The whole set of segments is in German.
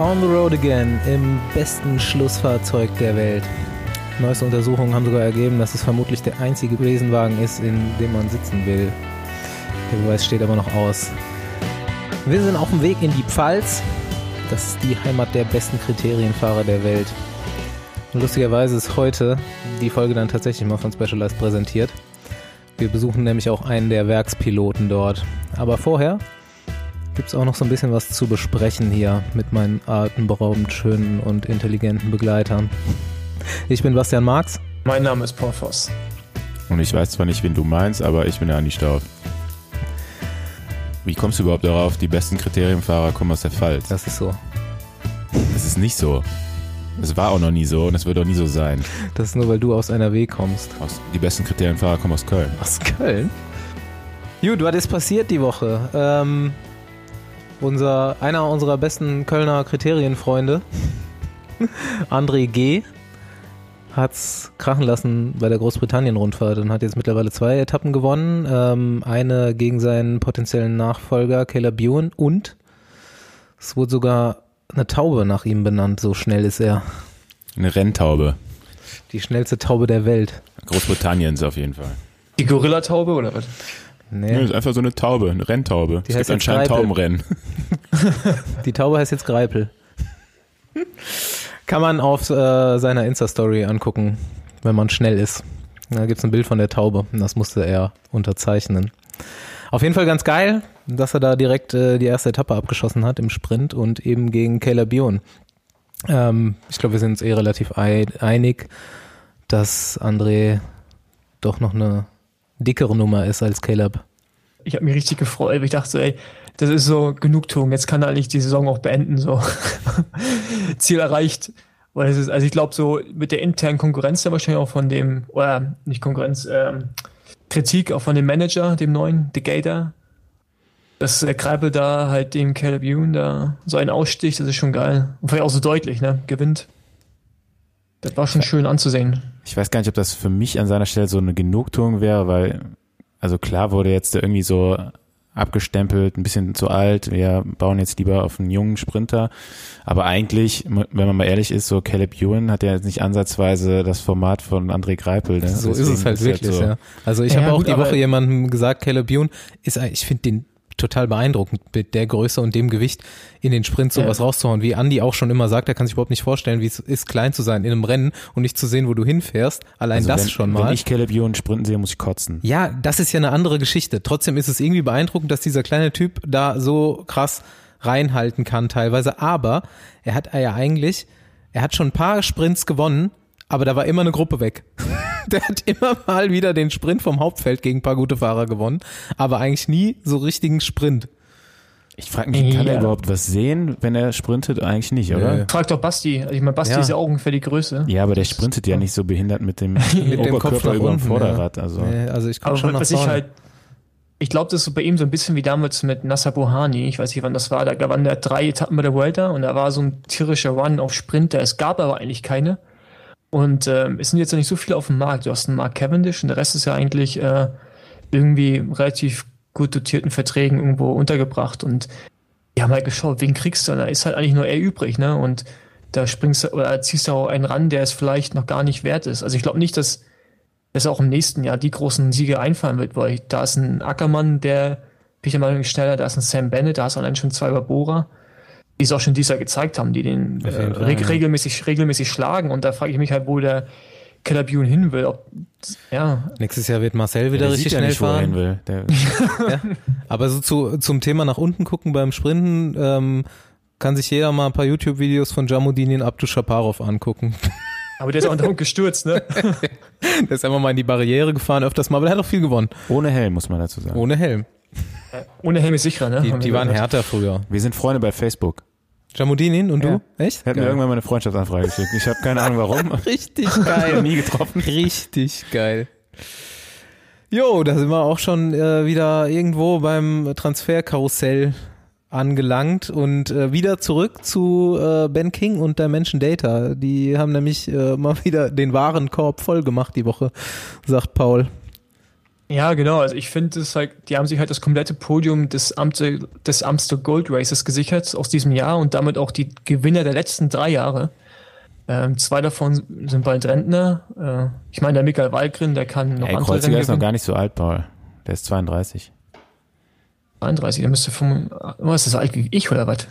on the road again im besten Schlussfahrzeug der Welt. Neueste Untersuchungen haben sogar ergeben, dass es vermutlich der einzige Riesenwagen ist, in dem man sitzen will. Der Beweis steht aber noch aus. Wir sind auf dem Weg in die Pfalz. Das ist die Heimat der besten Kriterienfahrer der Welt. Und lustigerweise ist heute die Folge dann tatsächlich mal von Specialized präsentiert. Wir besuchen nämlich auch einen der Werkspiloten dort. Aber vorher gibt es auch noch so ein bisschen was zu besprechen hier mit meinen atemberaubend schönen und intelligenten Begleitern. Ich bin Bastian Marx. Mein Name ist Paul Voss. Und ich weiß zwar nicht, wen du meinst, aber ich bin der Andi Stauf. Wie kommst du überhaupt darauf, die besten Kriterienfahrer kommen aus der Pfalz? Das ist so. Das ist nicht so. Es war auch noch nie so und es wird auch nie so sein. Das ist nur, weil du aus NRW kommst. Aus, die besten Kriterienfahrer kommen aus Köln. Aus Köln? Gut, was ist passiert die Woche? Ähm, unser, einer unserer besten Kölner Kriterienfreunde, André G., hat's krachen lassen bei der Großbritannien-Rundfahrt und hat jetzt mittlerweile zwei Etappen gewonnen. Ähm, eine gegen seinen potenziellen Nachfolger Caleb Ewan und es wurde sogar eine Taube nach ihm benannt, so schnell ist er. Eine Renntaube. Die schnellste Taube der Welt. Großbritanniens auf jeden Fall. Die Gorillataube oder was? Nee. nee, ist einfach so eine Taube, eine Renntaube. Die es gibt anscheinend Greipel. Taubenrennen. Die Taube heißt jetzt Greipel. Kann man auf äh, seiner Insta-Story angucken, wenn man schnell ist. Da gibt's ein Bild von der Taube und das musste er unterzeichnen. Auf jeden Fall ganz geil, dass er da direkt äh, die erste Etappe abgeschossen hat im Sprint und eben gegen Caleb Bion. Ähm, ich glaube, wir sind uns eh relativ einig, dass André doch noch eine dickere Nummer ist als Caleb. Ich habe mich richtig gefreut, weil ich dachte so, ey, das ist so Genugtuung, jetzt kann er eigentlich die Saison auch beenden, so. Ziel erreicht. Weil es ist, also ich glaube, so mit der internen Konkurrenz ja wahrscheinlich auch von dem, oder nicht Konkurrenz, ähm, Kritik auch von dem Manager, dem neuen, The Gator, dass der Kreibel da halt dem Caleb Ewan da so einen aussticht, das ist schon geil. Und vielleicht auch so deutlich, ne? Gewinnt. Das war schon schön anzusehen. Ich weiß gar nicht, ob das für mich an seiner Stelle so eine Genugtuung wäre, weil, also klar wurde jetzt irgendwie so abgestempelt, ein bisschen zu alt, wir bauen jetzt lieber auf einen jungen Sprinter. Aber eigentlich, wenn man mal ehrlich ist, so Caleb Ewan hat ja jetzt nicht ansatzweise das Format von André Greipel. Ne? So Deswegen ist es halt ist wirklich, halt so. ja. Also ich ja, habe auch gut, die Woche jemandem gesagt, Caleb Ewan ist, ich finde den total beeindruckend, mit der Größe und dem Gewicht in den Sprint sowas ja. rauszuhauen. Wie Andy auch schon immer sagt, er kann sich überhaupt nicht vorstellen, wie es ist, klein zu sein in einem Rennen und nicht zu sehen, wo du hinfährst. Allein also das wenn, schon mal. Wenn ich Caleb Ewan sprinten sehe, muss ich kotzen. Ja, das ist ja eine andere Geschichte. Trotzdem ist es irgendwie beeindruckend, dass dieser kleine Typ da so krass reinhalten kann teilweise. Aber er hat ja eigentlich, er hat schon ein paar Sprints gewonnen, aber da war immer eine Gruppe weg. Der hat immer mal wieder den Sprint vom Hauptfeld gegen ein paar gute Fahrer gewonnen, aber eigentlich nie so richtigen Sprint. Ich frage mich, kann ja. er überhaupt was sehen, wenn er sprintet? Eigentlich nicht, oder? Ja. Frag doch Basti. Also ich meine, Basti ja. ist ja auch ungefähr die Größe. Ja, aber der sprintet ja nicht so behindert mit dem, mit dem Kopf über dem Vorderrad. Also, also ich komme schon nach was ich halt ich glaube, das ist so bei ihm so ein bisschen wie damals mit Nasser Bohani. Ich weiß nicht, wann das war. Da gewann er drei Etappen bei der Vuelta und da war so ein tierischer Run auf Sprinter. Es gab aber eigentlich keine. Und ähm, es sind jetzt noch nicht so viele auf dem Markt. Du hast einen Mark Cavendish und der Rest ist ja eigentlich äh, irgendwie relativ gut dotierten Verträgen irgendwo untergebracht. Und wir haben halt geschaut, wen kriegst du? Da ist halt eigentlich nur er übrig, ne? Und da springst du oder ziehst du auch einen ran, der es vielleicht noch gar nicht wert ist. Also ich glaube nicht, dass es auch im nächsten Jahr die großen Siege einfallen wird, weil da ist ein Ackermann, der bin ich der Meinung schneller, da ist ein Sam Bennett, da ist allein schon zwei Barbora die es auch schon dieses Jahr gezeigt haben, die den äh, reg regelmäßig, regelmäßig schlagen. Und da frage ich mich halt, wo der Keller Bune hin will. Ob, ja. Nächstes Jahr wird Marcel wieder ja, richtig schnell nicht, fahren. Will. ja. Aber so zu, zum Thema nach unten gucken beim Sprinten ähm, kann sich jeder mal ein paar YouTube-Videos von Jamudin Abdu Shaparov angucken. Aber der ist auch andauernd gestürzt, ne? der ist einfach mal in die Barriere gefahren, öfters mal, aber der hat auch viel gewonnen. Ohne Helm, muss man dazu sagen. Ohne Helm. Ohne Helm ist sicherer, ne? Die, die waren härter früher. Wir sind Freunde bei Facebook. Jamudinin und ja. du? Echt? Er hat mir irgendwann mal eine Freundschaftsanfrage geschickt. Ich habe keine Ahnung warum. Richtig geil. nie getroffen. Richtig geil. Jo, da sind wir auch schon äh, wieder irgendwo beim Transferkarussell angelangt und äh, wieder zurück zu äh, Ben King und Dimension Data. Die haben nämlich äh, mal wieder den Warenkorb voll gemacht die Woche, sagt Paul. Ja, genau. Also ich finde es halt, die haben sich halt das komplette Podium des, Amte, des Amstel Gold Races gesichert aus diesem Jahr und damit auch die Gewinner der letzten drei Jahre. Ähm, zwei davon sind bald Rentner. Äh, ich meine, der Michael Walgren, der kann noch Ey, andere Kreuziger Rennen ist noch gar nicht so alt, Paul. Der ist 32. 31, der müsste 35, oh, ist das so alt wie ich oder was?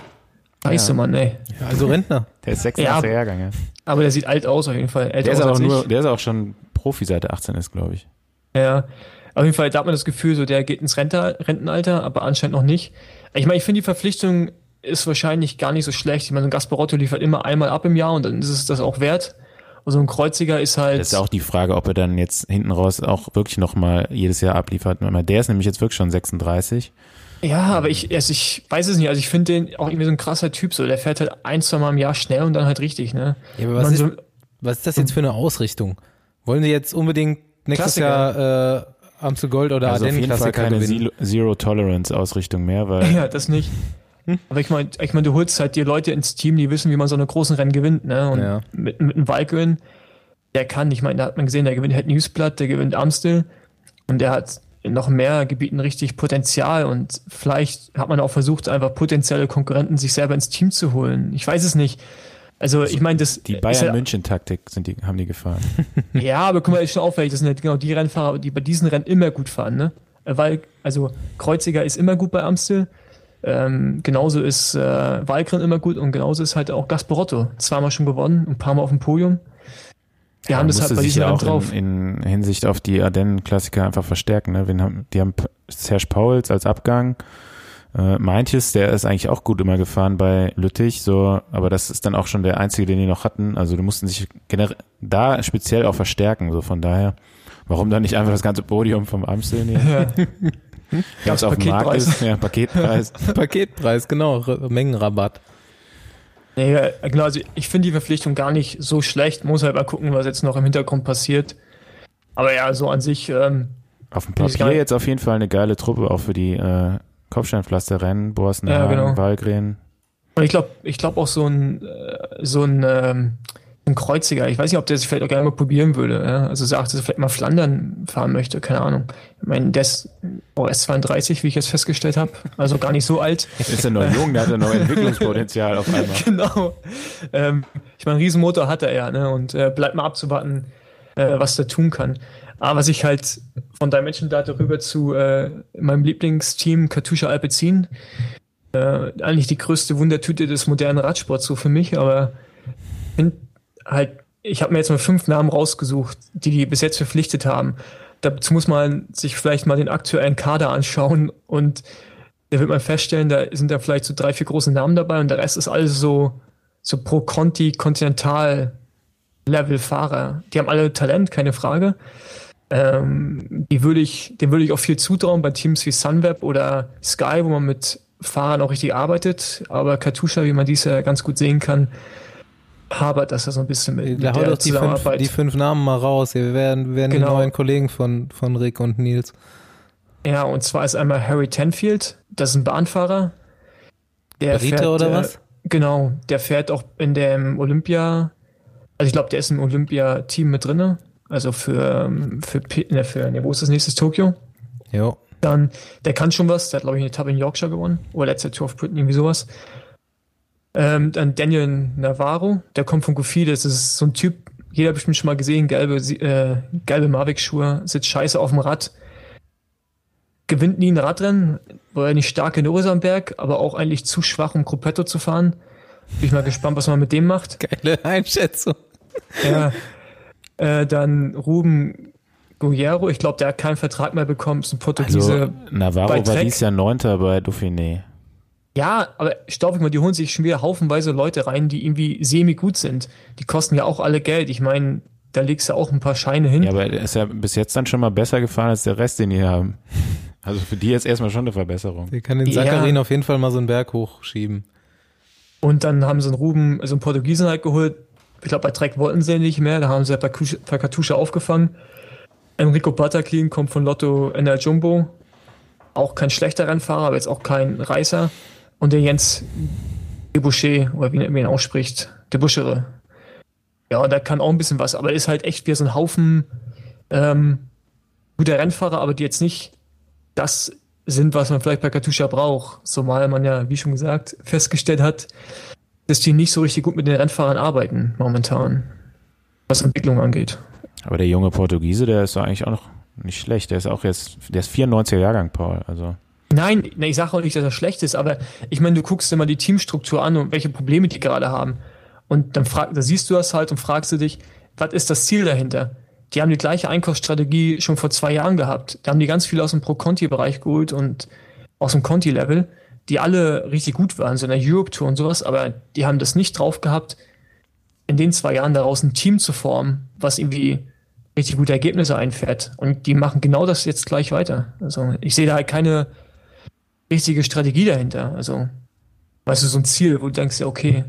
Scheiße, Ja. Mann, ey. Also Rentner. Der ist 86er Ja. Jahrgang, ja. Aber der sieht alt aus auf jeden Fall. Älter Der ist, aus auch als nur, ich. der ist auch schon Profi seit er 18 ist, glaube ich. Ja, auf jeden Fall, da hat man das Gefühl, so der geht ins Rente, Rentenalter, aber anscheinend noch nicht. Ich meine, ich finde die Verpflichtung ist wahrscheinlich gar nicht so schlecht. Ich meine, so ein Gasparotto liefert immer einmal ab im Jahr und dann ist es das auch wert. Also ein Kreuziger ist halt. Das ist auch die Frage, ob er dann jetzt hinten raus auch wirklich nochmal jedes Jahr abliefert. Der ist nämlich jetzt wirklich schon 36. ja, aber ich, also ich weiß es nicht. Also ich finde den auch irgendwie so ein krasser Typ so. Der fährt halt ein, zwei Mal im Jahr schnell und dann halt richtig, ne? Ja, aber was ist, so, was ist das jetzt für eine Ausrichtung? Wollen sie jetzt unbedingt nächstes Klassiker. Jahr äh, Amstel Gold oder Also auf jeden Fall Ardennen-Klassiker keine gewinnen? Zero- Zero-Tolerance-Ausrichtung mehr, weil ja, das nicht. Aber ich meine, ich mein, du holst halt die Leute ins Team, die wissen, wie man so eine großen Rennen gewinnt, ne? Und Ja. mit, mit einem Walkön, der kann, ich meine, da hat man gesehen, der gewinnt halt Newsblatt, der gewinnt Amstel und der hat in noch mehr Gebieten richtig Potenzial und vielleicht hat man auch versucht, einfach potenzielle Konkurrenten sich selber ins Team zu holen. Ich weiß es nicht. Also, ich meine, das die ist Bayern ja, München Taktik sind die haben die gefahren. ja, aber guck mal, ist schon auffällig, das sind halt genau die Rennfahrer, die bei diesen Rennen immer gut fahren, ne? Weil, also Kreuziger ist immer gut bei Amstel. Ähm, genauso ist äh, Walgren immer gut und genauso ist halt auch Gasparotto. Zweimal schon gewonnen, ein paar Mal auf dem Podium. Wir haben Man das halt bei sich diesen ja auch drauf. in, in Hinsicht auf die Ardennen-Klassiker einfach verstärken. Ne? Haben, die haben Serge Pauls als Abgang. Äh, Meintjes, der ist eigentlich auch gut immer gefahren bei Lüttich, so, aber das ist dann auch schon der einzige, den die noch hatten. Also die mussten sich generell da speziell auch verstärken. So von daher, warum dann nicht einfach das ganze Podium vom Amstel nehmen? Ja. Was auf dem Markt ist, ja, Paketpreis. Paketpreis, genau, Mengenrabatt. Nee, ja, genau, also ich finde die Verpflichtung gar nicht so schlecht. Muss halt mal gucken, was jetzt noch im Hintergrund passiert. Aber ja, so an sich, ähm, Auf dem Papier jetzt auf jeden Fall eine geile Truppe, auch für die äh, Kopfsteinpflasterrennen, Borstenhagen, Ja, genau. Walgren. Und ich glaube, ich glaube auch so ein, äh, so ein, ähm, ein Kreuziger, ich weiß nicht, ob der sich vielleicht auch gerne mal probieren würde. Ja? Also sagt, dass er vielleicht mal Flandern fahren möchte, keine Ahnung. Ich meine, der ist, oh, er ist 32, wie ich jetzt festgestellt habe, also gar nicht so alt. Ist ja noch jung, der hat ja noch Entwicklungspotenzial auf einmal. genau. Ähm, ich meine, einen Riesenmotor hat er ja, ne? Und äh, bleibt mal abzuwarten, äh, was der tun kann. Aber was ich halt von Dimension Data rüber zu äh, meinem Lieblingsteam Katusha Alpecin, äh, eigentlich die größte Wundertüte des modernen Radsports so für mich, aber ich finde halt, ich habe mir jetzt mal fünf Namen rausgesucht, die die bis jetzt verpflichtet haben. Dazu muss man sich vielleicht mal den aktuellen Kader anschauen und da wird man feststellen, da sind da vielleicht so drei, vier große Namen dabei und der Rest ist alles so, so pro Conti Continental Level Fahrer. Die haben alle Talent, keine Frage. Ähm, die würde ich, dem würde ich auch viel zutrauen bei Teams wie Sunweb oder Sky, wo man mit Fahrern auch richtig arbeitet. Aber Katusha, wie man dies ja ganz gut sehen kann, habert das ja so ein bisschen mit, mit Da hau der die fünf, die fünf Namen mal raus. Wir werden, werden Genau. die neuen Kollegen von, von Rick und Nils. Ja, und zwar ist einmal Harry Tenfield, das ist ein Bahnfahrer. Der Brite oder äh, was? Genau, der fährt auch in dem Olympia, also ich glaube, der ist im Olympia-Team mit drinne. Also für, ähm, für, ne, für ne, wo ist das nächste? Tokio. Jo. Dann, der kann schon was, der hat, glaube ich, eine Etappe in Yorkshire gewonnen. Oder letzte Tour of Britain, irgendwie sowas. Ähm, dann Daniel Navarro, der kommt von Goofy, das ist so ein Typ, jeder hat bestimmt schon mal gesehen, gelbe, äh, gelbe Mavic-Schuhe, sitzt scheiße auf dem Rad, gewinnt nie ein Radrennen, war er nicht stark genug ist am Berg, aber auch eigentlich zu schwach, um Gruppetto zu fahren. Bin ich mal gespannt, was man mit dem macht. Geile Einschätzung. Ja. Äh, dann Ruben Guerrero, ich glaube, der hat keinen Vertrag mehr bekommen, ist ein Portugiese. Also Navarro bei war dies Jahr Neunter bei Dauphiné. Ja, aber staub ich mal, die holen sich schon wieder haufenweise Leute rein, die irgendwie semi-gut sind. Die kosten ja auch alle Geld. Ich meine, da legst du auch ein paar Scheine hin. Ja, aber er ist ja bis jetzt dann schon mal besser gefahren als der Rest, den die haben. Also für die jetzt erstmal schon eine Verbesserung. Der kann den Ja. Saccharin auf jeden Fall mal so einen Berg hochschieben. Und dann haben sie einen Ruben, also einen Portugiesen halt geholt. Ich glaube, bei Trek wollten sie nicht mehr. Da haben sie bei Kusch- bei Katusha aufgefangen. Enrico Bataklin kommt von Lotto NL Jumbo. Auch kein schlechter Rennfahrer, aber jetzt auch kein Reißer. Und der Jens Debouché, oder wie man ihn ausspricht, Debuschere. Ja, der kann auch ein bisschen was, aber ist halt echt wie so ein Haufen, ähm, gute Rennfahrer, aber die jetzt nicht das sind, was man vielleicht bei Katusha braucht. Zumal man ja, wie schon gesagt, festgestellt hat, dass die nicht so richtig gut mit den Rennfahrern arbeiten momentan, was Entwicklung angeht. Aber der junge Portugiese, der ist doch eigentlich auch noch nicht schlecht. Der ist auch jetzt, der ist 94er Jahrgang, Paul. Also. Nein, ich sage auch nicht, dass er schlecht ist, aber ich meine, du guckst dir mal die Teamstruktur an und welche Probleme die gerade haben. Und dann frag, da siehst du das halt und fragst du dich, was ist das Ziel dahinter? Die haben die gleiche Einkaufsstrategie schon vor zwei Jahren gehabt. Da haben die ganz viel aus dem Pro-Conti-Bereich geholt und aus dem Conti-Level, die alle richtig gut waren, so in der Europe-Tour und sowas, aber die haben das nicht drauf gehabt, in den zwei Jahren daraus ein Team zu formen, was irgendwie richtig gute Ergebnisse einfährt. Und die machen genau das jetzt gleich weiter. Also ich sehe da halt keine richtige Strategie dahinter. Also, weißt du, so ein Ziel, wo du denkst, ja, okay.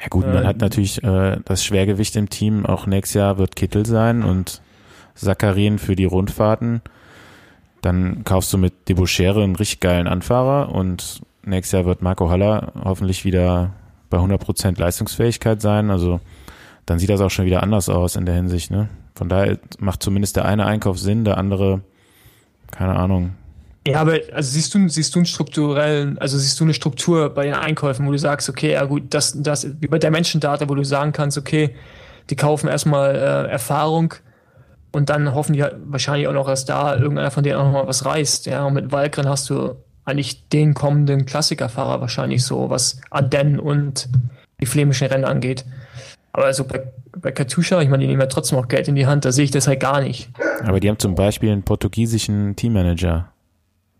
Ja gut, man äh, hat natürlich äh, das Schwergewicht im Team. Auch nächstes Jahr wird Kittel sein und Sakarin für die Rundfahrten. Dann kaufst du mit Debouchere einen richtig geilen Anfahrer und nächstes Jahr wird Marco Haller hoffentlich wieder bei 100% Leistungsfähigkeit sein. Also dann sieht das auch schon wieder anders aus in der Hinsicht. Ne? Von daher macht zumindest der eine Einkauf Sinn, der andere, keine Ahnung. Ja, aber also siehst du, siehst du einen strukturellen, also siehst du eine Struktur bei den Einkäufen, wo du sagst, okay, ja gut, das, das, wie bei der Menschendata, wo du sagen kannst, okay, die kaufen erstmal äh, Erfahrung und dann hoffen die halt wahrscheinlich auch noch, dass da irgendeiner von denen auch noch mal was reißt. Ja, und mit Walgren hast du eigentlich den kommenden Klassikerfahrer wahrscheinlich so, was Ardennen und die flämischen Rennen angeht. Aber also bei, bei Katusha, ich meine, die nehmen ja trotzdem auch Geld in die Hand, da sehe ich das halt gar nicht. Aber die haben zum Beispiel einen portugiesischen Teammanager.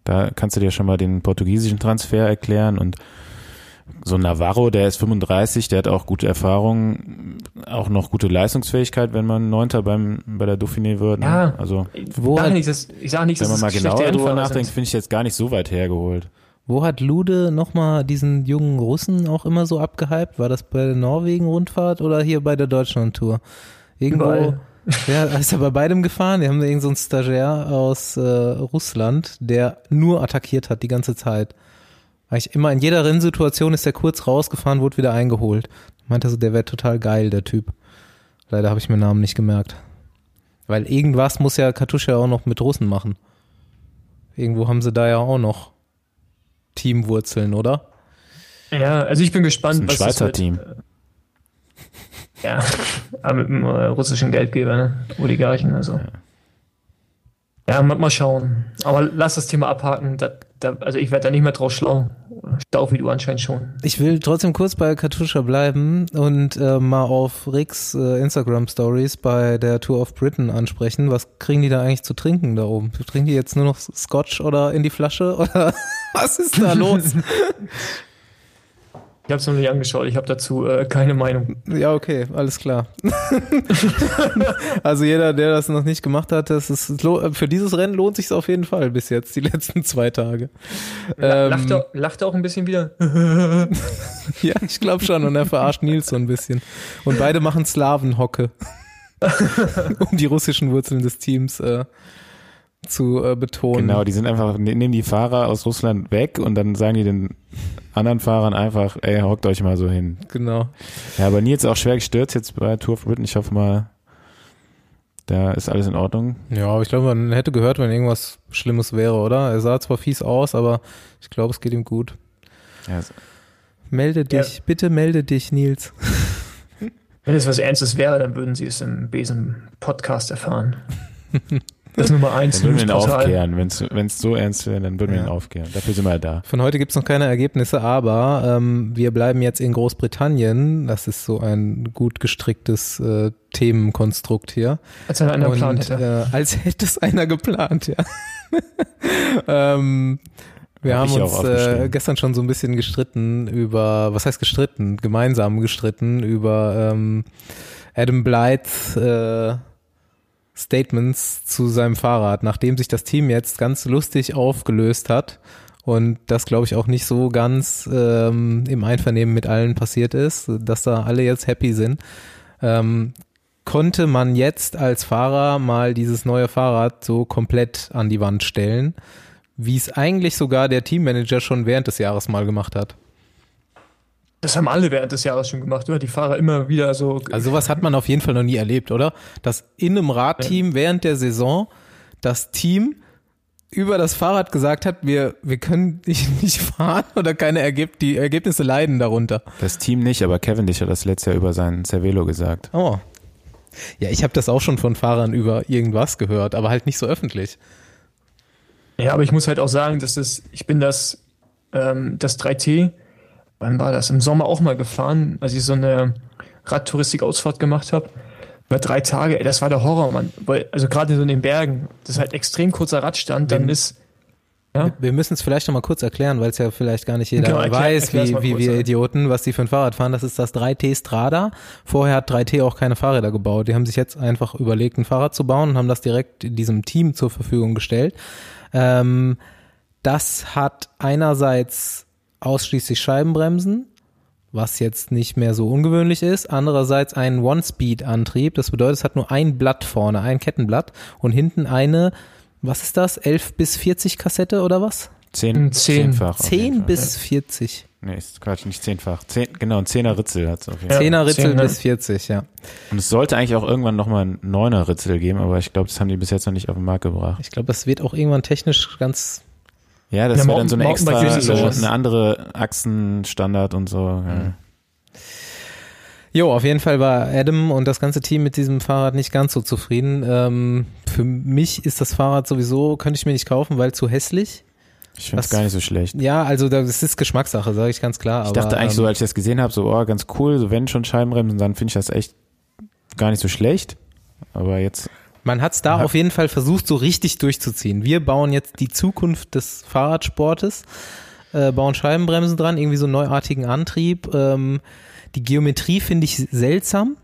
Da kannst du dir schon mal den portugiesischen Transfer erklären und so Navarro, der ist 35, der hat auch gute Erfahrungen, auch noch gute Leistungsfähigkeit, wenn man Neunter beim, bei der Dauphiné wird. Ne? Ja, also, wo hat, nicht, das, ich sage nicht, wenn man mal genauer drüber nachdenkt, finde ich jetzt gar nicht so weit hergeholt. Wo hat Lude nochmal diesen jungen Russen auch immer so abgehypt? War das bei der Norwegen-Rundfahrt oder hier bei der Deutschland-Tour? Irgendwo. Überall. Ja, ist er bei beidem gefahren. Die haben da irgend so einen Stagiaire aus äh, Russland, der nur attackiert hat die ganze Zeit. Eigentlich immer in jeder Rennsituation ist er kurz rausgefahren, wurde wieder eingeholt. Meinte so, der wäre total geil, der Typ. Leider habe ich mir den Namen nicht gemerkt. Weil irgendwas muss ja Katusha auch noch mit Russen machen. Irgendwo haben sie da ja auch noch Teamwurzeln, oder? Ja, also ich bin gespannt, das ist ein was Schweizer das Team. Ja, aber mit dem äh, russischen Geldgeber, ne? Oligarchen, also. Ja. Ja, mal schauen. Aber lass das Thema abhaken. Da, da, also ich werde da nicht mehr drauf schlau. Stau wie du anscheinend schon. Ich will trotzdem kurz bei Katusha bleiben und äh, mal auf Ricks äh, Instagram Stories bei der Tour of Britain ansprechen. Was kriegen die da eigentlich zu trinken da oben? Trinken die jetzt nur noch Scotch oder in die Flasche oder was ist da los? Ich habe es noch nicht angeschaut, ich habe dazu äh, keine Meinung. Ja, okay, alles klar. also jeder, der das noch nicht gemacht hat, das ist für dieses Rennen lohnt sich auf jeden Fall bis jetzt, die letzten zwei Tage. Lacht, ähm, er, lacht er auch ein bisschen wieder? ja, ich glaube schon. Und er verarscht Nils so ein bisschen. Und beide machen Slavenhocke. um die russischen Wurzeln des Teams äh, zu äh, betonen. Genau, die sind einfach, ne, nehmen die Fahrer aus Russland weg und dann sagen die den anderen Fahrern einfach, ey, hockt euch mal so hin. Genau. Ja, aber Nils auch schwer gestürzt jetzt bei Tour of Britain. Ich hoffe mal, da ist alles in Ordnung. Ja, aber ich glaube, man hätte gehört, wenn irgendwas Schlimmes wäre, oder? Er sah zwar fies aus, aber ich glaube, es geht ihm gut. Ja, also melde dich, ja. bitte melde dich, Nils. Wenn es was Ernstes wäre, dann würden sie es im Besen-Podcast erfahren. Das ist Nummer eins. Dann würden wir ihn aufklären. Wenn es so ernst wäre, dann würden wir ihn aufklären. Dafür sind wir da. Von heute gibt es noch keine Ergebnisse, aber ähm, wir bleiben jetzt in Großbritannien. Das ist so ein gut gestricktes äh, Themenkonstrukt hier. Als hätte einer Und, geplant hätte. Äh, als hätte es einer geplant, ja. ähm, wir Hab haben uns äh, gestern schon so ein bisschen gestritten über, was heißt gestritten? Gemeinsam gestritten über ähm, Adam Blythe äh, Statements zu seinem Fahrrad, nachdem sich das Team jetzt ganz lustig aufgelöst hat und das glaube ich auch nicht so ganz ähm, im Einvernehmen mit allen passiert ist, dass da alle jetzt happy sind. Ähm, konnte man jetzt als Fahrer mal dieses neue Fahrrad so komplett an die Wand stellen, wie es eigentlich sogar der Teammanager schon während des Jahres mal gemacht hat. Das haben alle während des Jahres schon gemacht, oder? Die Fahrer immer wieder so. Also sowas hat man auf jeden Fall noch nie erlebt, oder? Dass in einem Radteam ja. während der Saison das Team über das Fahrrad gesagt hat, wir, wir können dich nicht fahren oder keine Ergeb die Ergebnisse leiden darunter. Das Team nicht, aber Cavendish hat das letztes Jahr über seinen Cervelo gesagt. Oh. Ja, ich habe das auch schon von Fahrern über irgendwas gehört, aber halt nicht so öffentlich. Ja, aber ich muss halt auch sagen, dass das, ich bin das, ähm, das 3T, wann war das? Im Sommer auch mal gefahren, als ich so eine Radtouristik-Ausfahrt gemacht habe. Über drei Tage, ey, das war der Horror, Mann. Weil, also gerade so in den Bergen, das ist halt extrem kurzer Radstand, dann ist, ja, Wir müssen es vielleicht nochmal kurz erklären, weil es ja vielleicht gar nicht jeder Genau, erklär- weiß, wie, kurz, wir ja. Idioten, was die für ein Fahrrad fahren. Das ist das 3T Strada. Vorher hat 3T auch keine Fahrräder gebaut. Die haben sich jetzt einfach überlegt, ein Fahrrad zu bauen und haben das direkt diesem Team zur Verfügung gestellt. Ähm, das hat einerseits ausschließlich Scheibenbremsen, was jetzt nicht mehr so ungewöhnlich ist. Andererseits einen One-Speed-Antrieb. Das bedeutet, es hat nur ein Blatt vorne, ein Kettenblatt und hinten eine, was ist das, 11 bis 40 Kassette oder was? Zehn, Zehn. zehnfach. auf jeden 10 Fall. bis 40. Nee, ist Quatsch, nicht zehnfach. Zehn, genau, ein Zehner Ritzel hat es auf jeden Fall. Ja. Zehner Ritzel Zehner. bis 40, ja. Und es sollte eigentlich auch irgendwann nochmal ein Neuner Ritzel geben, aber ich glaube, das haben die bis jetzt noch nicht auf den Markt gebracht. Ich glaube, das wird auch irgendwann technisch ganz. Ja, das Ja, wäre dann so eine extra, äh, eine andere Achsenstandard und so. Ja. Jo, auf jeden Fall war Adam und das ganze Team mit diesem Fahrrad nicht ganz so zufrieden. Ähm, für mich ist das Fahrrad sowieso, könnte ich mir nicht kaufen, weil zu hässlich. Ich finde es gar nicht so schlecht. Ja, also das ist Geschmackssache, sage ich ganz klar. Ich aber, dachte eigentlich so, ähm, als ich das gesehen habe, so, oh, ganz cool, so wenn schon Scheibenbremsen, dann finde ich das echt gar nicht so schlecht. Aber jetzt, Man hat es da Ja. auf jeden Fall versucht, so richtig durchzuziehen. Wir bauen jetzt die Zukunft des Fahrradsportes, äh, bauen Scheibenbremsen dran, irgendwie so einen neuartigen Antrieb. Ähm, die Geometrie finde ich seltsam.